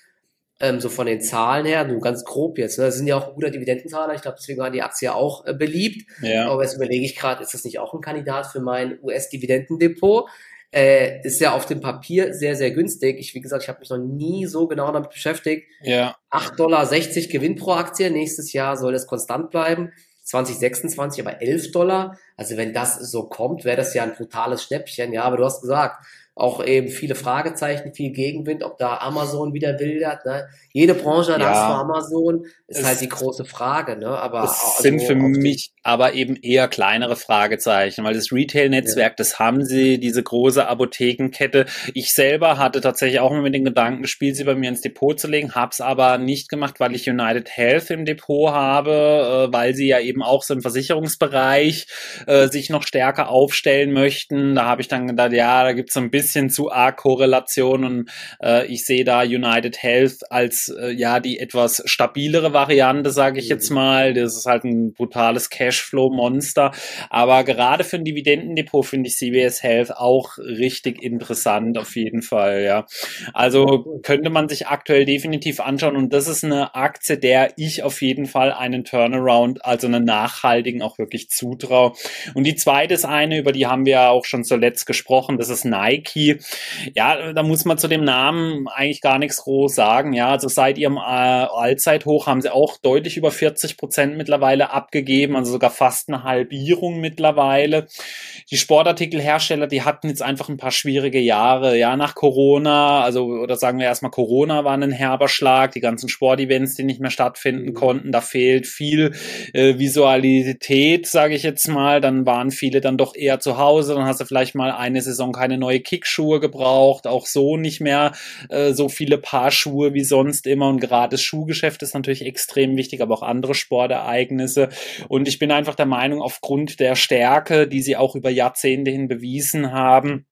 ähm, so von den Zahlen her, nur ganz grob jetzt. Ne? Das sind ja auch guter Dividendenzahler. Ich glaube, deswegen war die Aktie auch äh, beliebt. Ja. Aber jetzt überlege ich gerade, ist das nicht auch ein Kandidat für mein US-Dividendendepot? Äh, ist ja auf dem Papier sehr, sehr günstig. Ich, wie gesagt, ich habe mich noch nie so genau damit beschäftigt. Ja. 8,60 Dollar Gewinn pro Aktie. Nächstes Jahr soll das konstant bleiben. 2026 aber 11 Dollar. Also wenn das so kommt, wäre das ja ein brutales Schnäppchen. Ja, aber du hast gesagt, auch eben viele Fragezeichen, viel Gegenwind, ob da Amazon wieder wildert. Ne? Jede Branche hat ja. Angst vor Amazon, ist halt die große Frage. Ne? Aber es also sind für mich aber eben eher kleinere Fragezeichen, weil das Retail-Netzwerk, ja. das haben sie, diese große Apothekenkette. Ich selber hatte tatsächlich auch mal mit den Gedanken gespielt, sie bei mir ins Depot zu legen, hab's aber nicht gemacht, weil ich United Health im Depot habe, äh, weil sie ja eben auch so im Versicherungsbereich äh, sich noch stärker aufstellen möchten. Da habe ich dann gedacht, ja, da gibt's so ein bisschen zu arg Korrelation und äh, ich sehe da United Health als äh, ja die etwas stabilere Variante, sage ich jetzt mhm. mal. Das ist halt ein brutales Cashflow-Monster. Aber gerade für ein Dividendendepot finde ich CVS Health auch richtig interessant, auf jeden Fall, ja. Also könnte man sich aktuell definitiv anschauen und das ist eine Aktie, der ich auf jeden Fall einen Turnaround, also einen nachhaltigen auch wirklich zutraue. Und die zweite ist eine, über die haben wir ja auch schon zuletzt gesprochen, das ist Nike. Ja, da muss man zu dem Namen eigentlich gar nichts groß sagen. Ja, also seit ihrem äh, Allzeithoch haben sie auch deutlich über 40 Prozent mittlerweile abgegeben, also sogar fast eine Halbierung mittlerweile. Die Sportartikelhersteller, die hatten jetzt einfach ein paar schwierige Jahre, ja, nach Corona, also oder sagen wir erstmal Corona war ein herber Schlag, die ganzen Sportevents, die nicht mehr stattfinden mhm. konnten, da fehlt viel äh, Visualität, sage ich jetzt mal, dann waren viele dann doch eher zu Hause, dann hast du vielleicht mal eine Saison keine neue Kickschuhe gebraucht, auch so nicht mehr äh, so viele Paar Schuhe wie sonst immer. Und gerade das Schuhgeschäft ist natürlich extrem wichtig, aber auch andere Sportereignisse. Und ich bin einfach der Meinung, aufgrund der Stärke, die sie auch über Jahrzehnte hin bewiesen haben,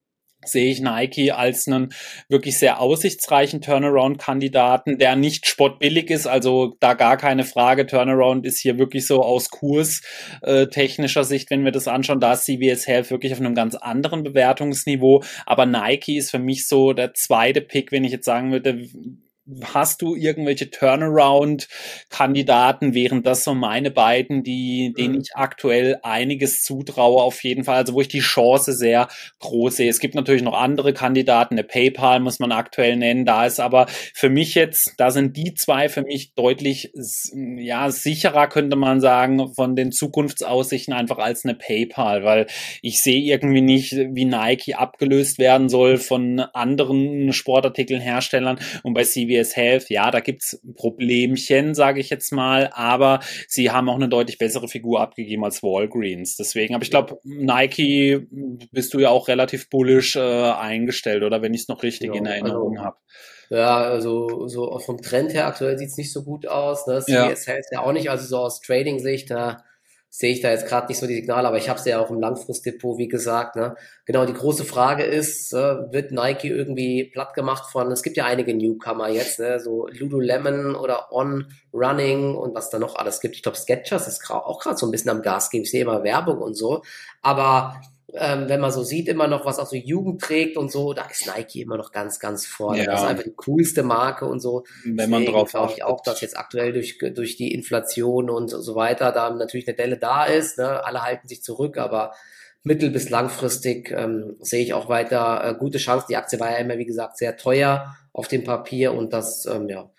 sehe ich Nike als einen wirklich sehr aussichtsreichen Turnaround-Kandidaten, der nicht spottbillig ist, also da gar keine Frage. Turnaround ist hier wirklich so aus Kurs äh, technischer Sicht, wenn wir das anschauen, da ist CVS Health wirklich auf einem ganz anderen Bewertungsniveau, aber Nike ist für mich so der zweite Pick, wenn ich jetzt sagen würde, hast du irgendwelche Turnaround-Kandidaten? Wären das so meine beiden, die, denen mhm. ich aktuell einiges zutraue, auf jeden Fall. Also wo ich die Chance sehr groß sehe. Es gibt natürlich noch andere Kandidaten. Eine PayPal muss man aktuell nennen. Da ist aber für mich jetzt, da sind die zwei für mich deutlich, ja, sicherer könnte man sagen, von den Zukunftsaussichten einfach als eine PayPal, weil ich sehe irgendwie nicht, wie Nike abgelöst werden soll von anderen Sportartikelherstellern und bei CVS CVS Health, ja, da gibt's Problemchen, sage ich jetzt mal, aber sie haben auch eine deutlich bessere Figur abgegeben als Walgreens. Deswegen, aber ich glaube, Nike bist du ja auch relativ bullish äh, eingestellt, oder wenn ich es noch richtig ja, in Erinnerung also, habe. Ja, also so vom Trend her aktuell sieht's nicht so gut aus. Ne? CVS ja. Health ja auch nicht, also so aus Trading-Sicht, da sehe ich da jetzt gerade nicht so die Signale, aber ich habe es ja auch im Langfristdepot, wie gesagt. Ne? Genau, die große Frage ist, äh, wird Nike irgendwie platt gemacht von, es gibt ja einige Newcomer jetzt, ne? so Lululemon oder On Running und was da noch alles gibt. Ich glaube, Sketchers ist auch gerade so ein bisschen am Gas geben. Ich sehe immer Werbung und so. Aber ähm, wenn man so sieht, immer noch, was auch so Jugend trägt und so, da ist Nike immer noch ganz, ganz vorne. Ja. Das ist einfach die coolste Marke und so. Wenn Deswegen man drauf glaube ich auch, dass jetzt aktuell durch, durch die Inflation und so weiter da natürlich eine Delle da ist. Ne? Alle halten sich zurück, aber mittel- bis langfristig ähm, sehe ich auch weiter äh, gute Chance. Die Aktie war ja immer, wie gesagt, sehr teuer auf dem Papier und das, ähm, ja,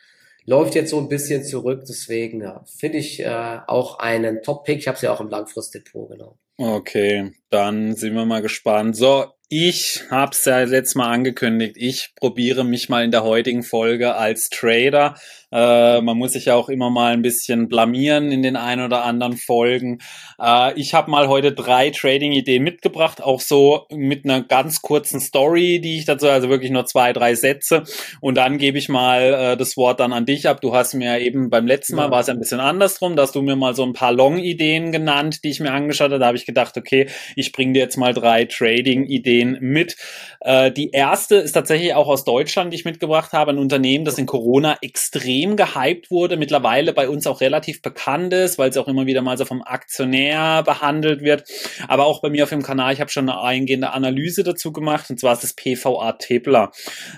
läuft jetzt so ein bisschen zurück. Deswegen ja, finde ich äh, auch einen Top-Pick. Ich habe es ja auch im Langfristdepot, genau. Okay, dann sind wir mal gespannt. So, ich habe es ja letztes Mal angekündigt. Ich probiere mich mal in der heutigen Folge als Trader. Äh, man muss sich ja auch immer mal ein bisschen blamieren in den ein oder anderen Folgen. Äh, ich habe mal heute drei Trading-Ideen mitgebracht, auch so mit einer ganz kurzen Story, die ich dazu, also wirklich nur zwei, drei Sätze. Und dann gebe ich mal äh, das Wort dann an dich ab. Du hast mir eben beim letzten Mal, ja. war es ein bisschen andersrum, dass du mir mal so ein paar Long-Ideen genannt, die ich mir angeschaut habe. Da habe ich gedacht, okay, ich bringe dir jetzt mal drei Trading-Ideen mit. Äh, die erste ist tatsächlich auch aus Deutschland, die ich mitgebracht habe. Ein Unternehmen, das in Corona extrem extrem gehypt wurde, mittlerweile bei uns auch relativ bekannt ist, weil es auch immer wieder mal so vom Aktionär behandelt wird. Aber auch bei mir auf dem Kanal, ich habe schon eine eingehende Analyse dazu gemacht, und zwar ist das PVA Tippler.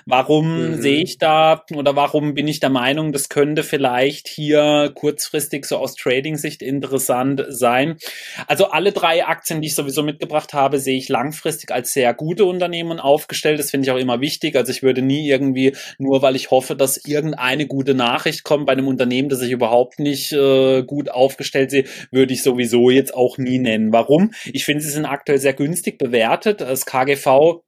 Warum mhm. sehe ich da oder warum bin ich der Meinung, das könnte vielleicht hier kurzfristig so aus Trading-Sicht interessant sein? Also alle drei Aktien, die ich sowieso mitgebracht habe, sehe ich langfristig als sehr gute Unternehmen aufgestellt. Das finde ich auch immer wichtig. Also ich würde nie irgendwie, nur weil ich hoffe, dass irgendeine gute Nachricht Nachricht kommt bei einem Unternehmen, das ich überhaupt nicht äh, gut aufgestellt sehe, würde ich sowieso jetzt auch nie nennen. Warum? Ich finde, sie sind aktuell sehr günstig bewertet. Das KGV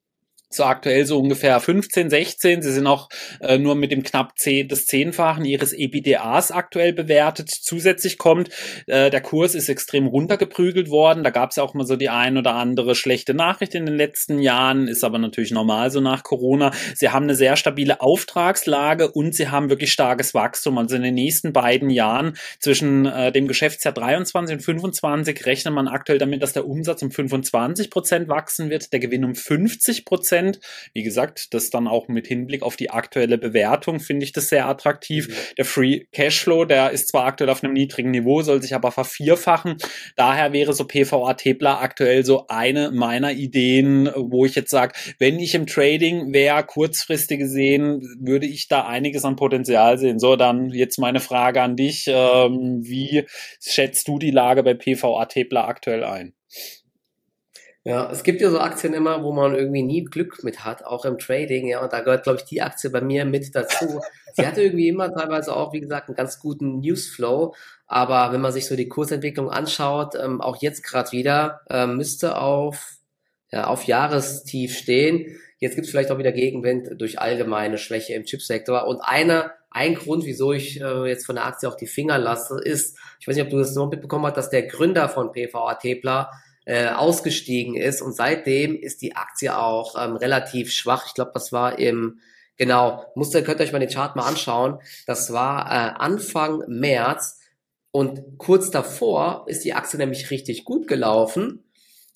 so aktuell so ungefähr 15, 16. Sie sind auch äh, nur mit dem knapp 10, des Zehnfachen ihres EBDAs aktuell bewertet. Zusätzlich kommt, äh, der Kurs ist extrem runtergeprügelt worden. Da gab es ja auch mal so die ein oder andere schlechte Nachricht in den letzten Jahren, ist aber natürlich normal so nach Corona. Sie haben eine sehr stabile Auftragslage und sie haben wirklich starkes Wachstum. Also in den nächsten beiden Jahren zwischen äh, dem Geschäftsjahr 23 und 25 rechnet man aktuell damit, dass der Umsatz um 25 Prozent wachsen wird, der Gewinn um 50 Prozent Prozent. Wie gesagt, das dann auch mit Hinblick auf die aktuelle Bewertung finde ich das sehr attraktiv. Mhm. Der Free Cashflow, der ist zwar aktuell auf einem niedrigen Niveau, soll sich aber vervierfachen. Daher wäre so PVA Tepler aktuell so eine meiner Ideen, wo ich jetzt sage, wenn ich im Trading wäre, kurzfristig gesehen, würde ich da einiges an Potenzial sehen. So, dann jetzt meine Frage an dich. Ähm, wie schätzt du die Lage bei PVA Tepler aktuell ein? Ja, es gibt ja so Aktien immer, wo man irgendwie nie Glück mit hat, auch im Trading, ja, und da gehört, glaube ich, die Aktie bei mir mit dazu. Sie hatte irgendwie immer teilweise auch, wie gesagt, einen ganz guten Newsflow, aber wenn man sich so die Kursentwicklung anschaut, ähm, auch jetzt gerade wieder, ähm, müsste auf, ja, auf Jahrestief stehen. Jetzt gibt es vielleicht auch wieder Gegenwind durch allgemeine Schwäche im Chipsektor und einer ein Grund, wieso ich äh, jetzt von der Aktie auch die Finger lasse, ist, ich weiß nicht, ob du das noch mitbekommen hast, dass der Gründer von PVA Tepler äh, ausgestiegen ist und seitdem ist die Aktie auch ähm, relativ schwach. Ich glaube, das war im genau, musst könnt ihr euch mal den Chart mal anschauen. Das war äh, Anfang März und kurz davor ist die Aktie nämlich richtig gut gelaufen.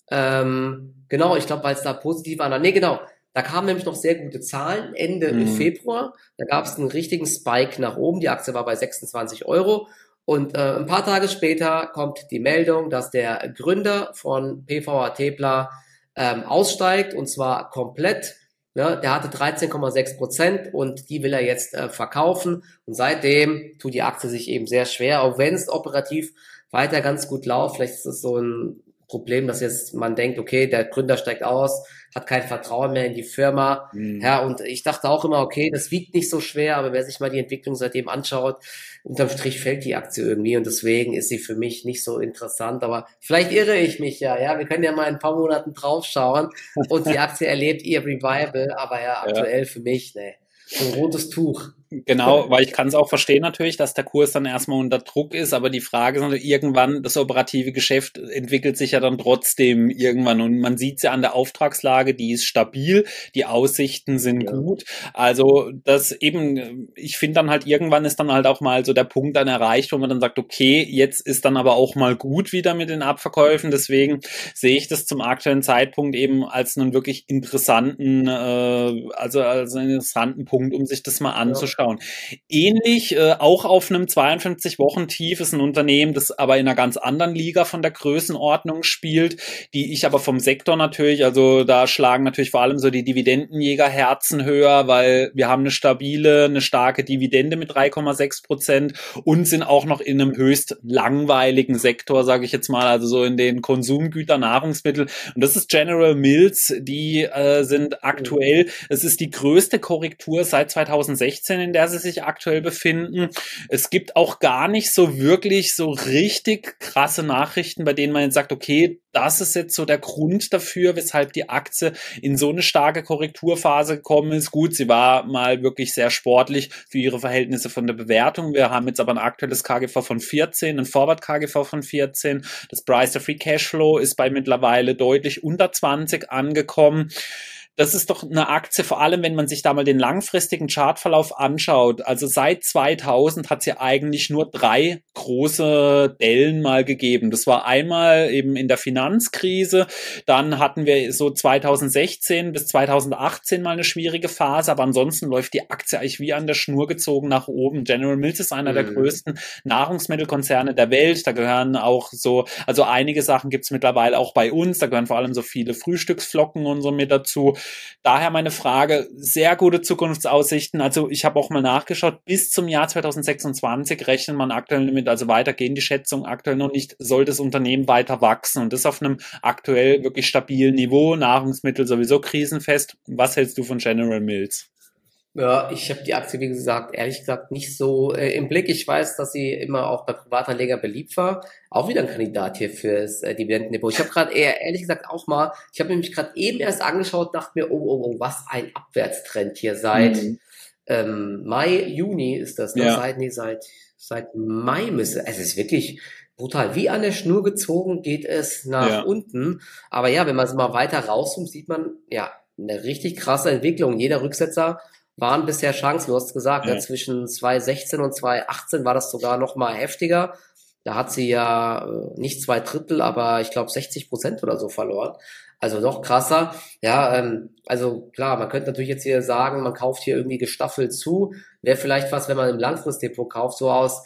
Ähm, genau, ich glaube, weil es da positiv war. Nee, genau. Da kamen nämlich noch sehr gute Zahlen Ende mhm. Februar. Da gab es einen richtigen Spike nach oben. Die Aktie war bei 26 Euro. Und äh, ein paar Tage später kommt die Meldung, dass der Gründer von PVA Tepla ähm, aussteigt und zwar komplett. Ne? Der hatte 13,6 Prozent und die will er jetzt äh, verkaufen. Und seitdem tut die Aktie sich eben sehr schwer, auch wenn es operativ weiter ganz gut läuft. Vielleicht ist es so ein Problem, dass jetzt man denkt, okay, der Gründer steigt aus, hat kein Vertrauen mehr in die Firma. Mhm. Ja, und ich dachte auch immer, okay, das wiegt nicht so schwer, aber wer sich mal die Entwicklung seitdem anschaut, unterm Strich fällt die Aktie irgendwie und deswegen ist sie für mich nicht so interessant. Aber vielleicht irre ich mich ja, ja. Wir können ja mal in ein paar Monaten draufschauen und die Aktie erlebt ihr Revival, aber ja, aktuell ja. für mich, ne. So ein rotes Tuch. Genau, weil ich kann es auch verstehen natürlich, dass der Kurs dann erstmal unter Druck ist, aber die Frage ist natürlich, irgendwann, das operative Geschäft entwickelt sich ja dann trotzdem irgendwann und man sieht es ja an der Auftragslage, die ist stabil, die Aussichten sind ja. gut. Also das eben, ich finde dann halt irgendwann ist dann halt auch mal so der Punkt dann erreicht, wo man dann sagt, okay, jetzt ist dann aber auch mal gut wieder mit den Abverkäufen. Deswegen sehe ich das zum aktuellen Zeitpunkt eben als einen wirklich interessanten, äh, also als einen interessanten Punkt, um sich das mal anzuschauen. Ja anschauen. Ähnlich, äh, auch auf einem 52-Wochen-Tief ist ein Unternehmen, das aber in einer ganz anderen Liga von der Größenordnung spielt, die ich aber vom Sektor natürlich, also da schlagen natürlich vor allem so die Dividendenjäger Herzen höher, weil wir haben eine stabile, eine starke Dividende mit 3,6 Prozent und sind auch noch in einem höchst langweiligen Sektor, sage ich jetzt mal, also so in den Konsumgüter, Nahrungsmittel. Und das ist General Mills, die äh, sind aktuell, es ist die größte Korrektur seit 2016 in der sie sich aktuell befinden. Es gibt auch gar nicht so wirklich so richtig krasse Nachrichten, bei denen man jetzt sagt, okay, das ist jetzt so der Grund dafür, weshalb die Aktie in so eine starke Korrekturphase gekommen ist. Gut, sie war mal wirklich sehr sportlich für ihre Verhältnisse von der Bewertung. Wir haben jetzt aber ein aktuelles KGV von 14, ein Forward KGV von 14. Das Price of Free Cashflow ist bei mittlerweile deutlich unter 20 angekommen das ist doch eine Aktie, vor allem wenn man sich da mal den langfristigen Chartverlauf anschaut. Also seit 2000 hat es ja eigentlich nur drei große Dellen mal gegeben. Das war einmal eben in der Finanzkrise, dann hatten wir so 2016 bis 2018 mal eine schwierige Phase, aber ansonsten läuft die Aktie eigentlich wie an der Schnur gezogen nach oben. General Mills ist einer mhm. der größten Nahrungsmittelkonzerne der Welt. Da gehören auch so, also einige Sachen gibt's mittlerweile auch bei uns. Da gehören vor allem so viele Frühstücksflocken und so mit dazu. Daher meine Frage, sehr gute Zukunftsaussichten. Also ich habe auch mal nachgeschaut, bis zum Jahr 2026 rechnet man aktuell damit, also weitergehen die Schätzungen aktuell noch nicht, soll das Unternehmen weiter wachsen und das auf einem aktuell wirklich stabilen Niveau, Nahrungsmittel sowieso krisenfest. Was hältst du von General Mills? Ja, ich habe die Aktie, wie gesagt, ehrlich gesagt nicht so äh, im Blick. Ich weiß, dass sie immer auch bei Privatanlegern beliebt war. Auch wieder ein Kandidat hier fürs äh, Dividendendepot. Ich habe gerade eher, ehrlich gesagt auch mal, ich habe nämlich gerade eben erst angeschaut, dachte mir, oh, oh, oh, was ein Abwärtstrend hier seit mhm. ähm, Mai, Juni ist das. Ne? Ja. Seit, nee, seit, seit Mai müsste, es ist wirklich brutal. Wie an der Schnur gezogen geht es nach ja. unten. Aber ja, wenn man es mal weiter rauszoomt, sieht man, ja, eine richtig krasse Entwicklung. Jeder Rücksetzer waren bisher chancenlos gesagt. Ja. Ja, zwischen 2016 und 2018 war das sogar noch mal heftiger. Da hat sie ja äh, nicht zwei Drittel, aber ich glaube 60 Prozent oder so verloren. Also noch krasser. Ja, ähm, also klar, man könnte natürlich jetzt hier sagen, man kauft hier irgendwie gestaffelt zu. Wäre vielleicht was, wenn man im Langfristdepot kauft, so aus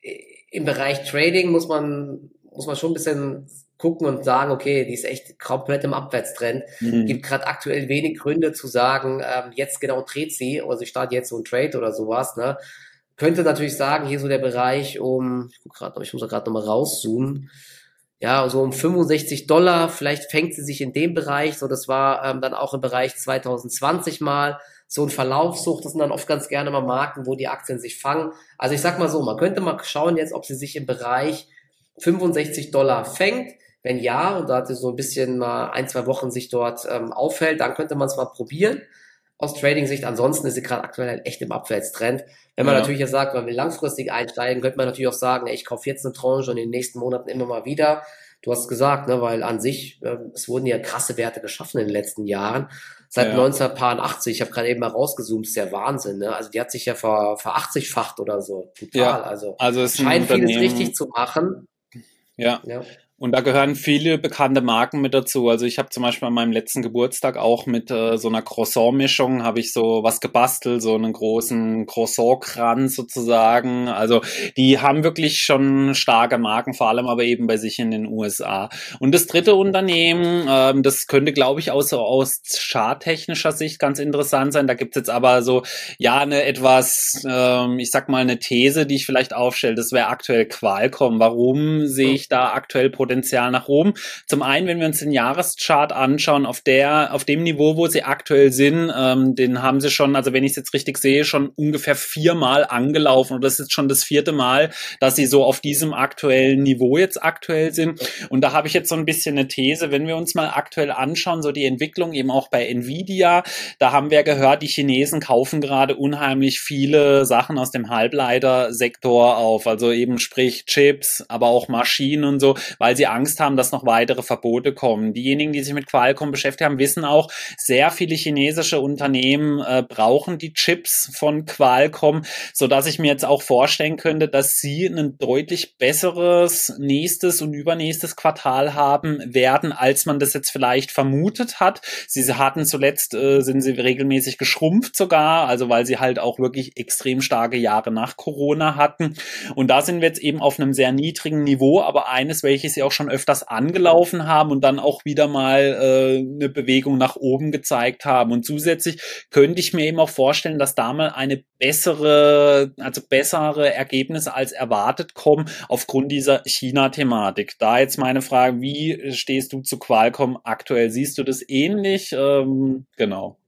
äh, im Bereich Trading muss man, muss man schon ein bisschen gucken und sagen, okay, die ist echt komplett im Abwärtstrend. Mhm. Gibt gerade aktuell wenig Gründe zu sagen, ähm, jetzt genau dreht sie, also ich starte jetzt so ein Trade oder sowas, ne? Könnte natürlich sagen, hier so der Bereich um, ich guck gerade, ich muss gerade nochmal rauszoomen, ja, so um 65 Dollar, vielleicht fängt sie sich in dem Bereich, so das war ähm, dann auch im Bereich 2020 mal, so ein Verlaufssucht, das sind dann oft ganz gerne mal Marken, wo die Aktien sich fangen. Also ich sag mal so, man könnte mal schauen jetzt, ob sie sich im Bereich 65 Dollar fängt. Wenn ja, und da hat sie so ein bisschen mal ein, zwei Wochen sich dort ähm, aufhält, dann könnte man es mal probieren. Aus Trading-Sicht, ansonsten ist sie gerade aktuell halt echt im Abwärtstrend. Wenn man ja. natürlich jetzt sagt, man will langfristig einsteigen, könnte man natürlich auch sagen, ey, ich kaufe jetzt eine Tranche und in den nächsten Monaten immer mal wieder. Du hast gesagt, ne, weil an sich, äh, es wurden ja krasse Werte geschaffen in den letzten Jahren. Seit ja. 1980, ich habe gerade eben mal rausgezoomt, ist der Wahnsinn. Ne? Also die hat sich ja ver, ver 80-facht oder so. Total. Ja. Also, also es scheint vieles richtig zu machen. Ja. ja. Und da gehören viele bekannte Marken mit dazu. Also ich habe zum Beispiel an meinem letzten Geburtstag auch mit äh, so einer Croissant-Mischung habe ich so was gebastelt, so einen großen Croissant-Kranz sozusagen. Also die haben wirklich schon starke Marken, vor allem aber eben bei sich in den USA. Und das dritte Unternehmen, ähm, das könnte, glaube ich, aus, aus charttechnischer Sicht ganz interessant sein. Da gibt es jetzt aber so, ja, eine etwas, ähm, ich sag mal, eine These, die ich vielleicht aufstelle. Das wäre aktuell Qualcomm. Warum sehe ich da aktuell Potenzial? Potenzial nach oben. Zum einen, wenn wir uns den Jahreschart anschauen, auf der, auf dem Niveau, wo sie aktuell sind, ähm, den haben sie schon, also wenn ich es jetzt richtig sehe, schon ungefähr viermal angelaufen. Und das ist schon das vierte Mal, dass sie so auf diesem aktuellen Niveau jetzt aktuell sind. Und da habe ich jetzt so ein bisschen eine These, wenn wir uns mal aktuell anschauen, so die Entwicklung eben auch bei Nvidia, da haben wir gehört, die Chinesen kaufen gerade unheimlich viele Sachen aus dem Halbleitersektor auf, also eben sprich Chips, aber auch Maschinen und so, weil sie sie Angst haben, dass noch weitere Verbote kommen. Diejenigen, die sich mit Qualcomm beschäftigt haben, wissen auch, sehr viele chinesische Unternehmen äh, brauchen die Chips von Qualcomm, so dass ich mir jetzt auch vorstellen könnte, dass sie ein deutlich besseres nächstes und übernächstes Quartal haben werden, als man das jetzt vielleicht vermutet hat. Sie hatten zuletzt, äh, sind sie regelmäßig geschrumpft sogar, also weil sie halt auch wirklich extrem starke Jahre nach Corona hatten. Und da sind wir jetzt eben auf einem sehr niedrigen Niveau, aber eines, welches sie auch schon öfters angelaufen haben und dann auch wieder mal äh, eine Bewegung nach oben gezeigt haben. Und zusätzlich könnte ich mir eben auch vorstellen, dass da mal eine bessere, also bessere Ergebnisse als erwartet kommen aufgrund dieser China-Thematik. Da jetzt meine Frage, wie stehst du zu Qualcomm aktuell? Siehst du das ähnlich? Ähm, genau.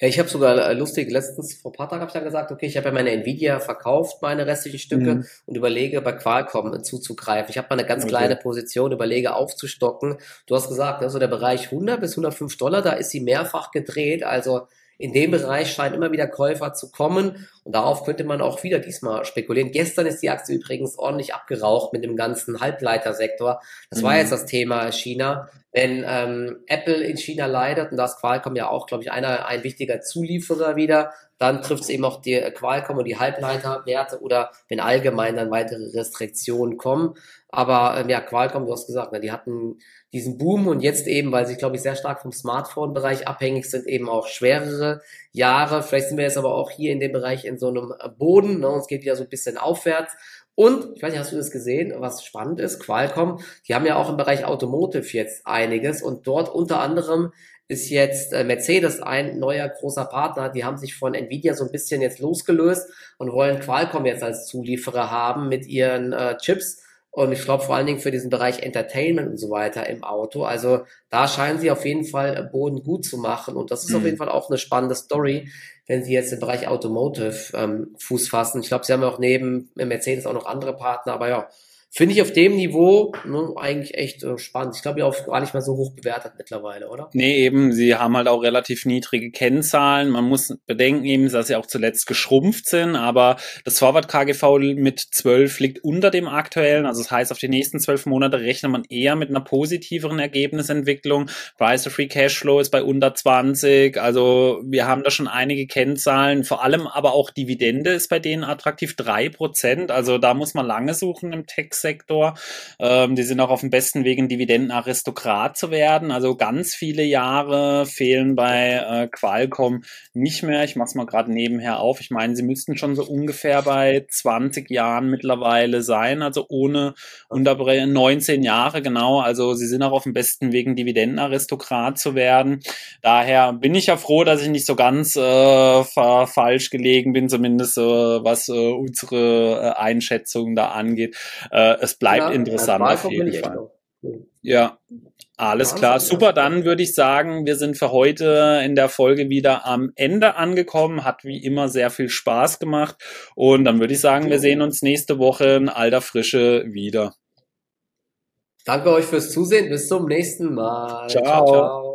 Ja, ich habe sogar äh, lustig, letztens vor ein paar Tagen habe ich dann gesagt, okay, ich habe ja meine Nvidia verkauft, meine restlichen Stücke mhm. und überlege bei Qualcomm zuzugreifen. Ich habe mal eine ganz okay. kleine Position, überlege aufzustocken. Du hast gesagt, also der Bereich 100 bis 105 Dollar, da ist sie mehrfach gedreht, also in dem Bereich scheinen immer wieder Käufer zu kommen und darauf könnte man auch wieder diesmal spekulieren. Gestern ist die Aktie übrigens ordentlich abgeraucht mit dem ganzen Halbleitersektor. Das mhm. war jetzt das Thema China. Wenn ähm, Apple in China leidet, und da ist Qualcomm ja auch, glaube ich, einer, ein wichtiger Zulieferer wieder, dann trifft es eben auch die Qualcomm und die Halbleiterwerte oder wenn allgemein dann weitere Restriktionen kommen. Aber ähm, ja, Qualcomm, du hast gesagt, ne, die hatten diesen Boom und jetzt eben, weil sie, glaube ich, sehr stark vom Smartphone-Bereich abhängig sind, eben auch schwerere Jahre. Vielleicht sind wir jetzt aber auch hier in dem Bereich in so einem Boden, ne, und es geht wieder so ein bisschen aufwärts. Und, ich weiß nicht, hast du das gesehen, was spannend ist, Qualcomm, die haben ja auch im Bereich Automotive jetzt einiges und dort unter anderem ist jetzt äh, Mercedes ein neuer großer Partner. Die haben sich von Nvidia so ein bisschen jetzt losgelöst und wollen Qualcomm jetzt als Zulieferer haben mit ihren äh, Chips. Und ich glaube vor allen Dingen für diesen Bereich Entertainment und so weiter im Auto. Also da scheinen sie auf jeden Fall Boden gut zu machen. Und das ist mhm. auf jeden Fall auch eine spannende Story, wenn sie jetzt im Bereich Automotive ähm, Fuß fassen. Ich glaube, sie haben ja auch neben Mercedes auch noch andere Partner. Aber ja, Finde ich auf dem Niveau ne, eigentlich echt äh, spannend. Ich glaube, ja auch gar nicht mehr so hoch bewertet mittlerweile, oder? Nee, eben, sie haben halt auch relativ niedrige Kennzahlen. Man muss bedenken eben, dass sie auch zuletzt geschrumpft sind, aber das Forward KGV mit 12 liegt unter dem aktuellen. Also das heißt, auf die nächsten zwölf Monate rechnet man eher mit einer positiveren Ergebnisentwicklung. Price to Free Cashflow ist bei unter 20. Also wir haben da schon einige Kennzahlen, vor allem aber auch Dividende ist bei denen attraktiv, drei Prozent. Also da muss man lange suchen im Text Bankensektor. Ähm, die sind auch auf dem besten Weg, ein Dividendenaristokrat zu werden. Also ganz viele Jahre fehlen bei äh, Qualcomm nicht mehr. Ich mache es mal gerade nebenher auf. Ich meine, sie müssten schon so ungefähr bei 20 Jahren mittlerweile sein, also ohne Unterbrechen 19 Jahre genau. Also sie sind auch auf dem besten Weg, ein Dividendenaristokrat zu werden. Daher bin ich ja froh, dass ich nicht so ganz äh, falsch gelegen bin, zumindest äh, was äh, unsere äh, Einschätzung da angeht. Äh, es bleibt ja, interessant auf jeden Fall. Ja, alles klar, super. Dann würde ich sagen, wir sind für heute in der Folge wieder am Ende angekommen. Hat wie immer sehr viel Spaß gemacht. Und dann würde ich sagen, wir sehen uns nächste Woche in alter Frische wieder. Danke euch fürs Zusehen. Bis zum nächsten Mal. ciao. ciao, ciao.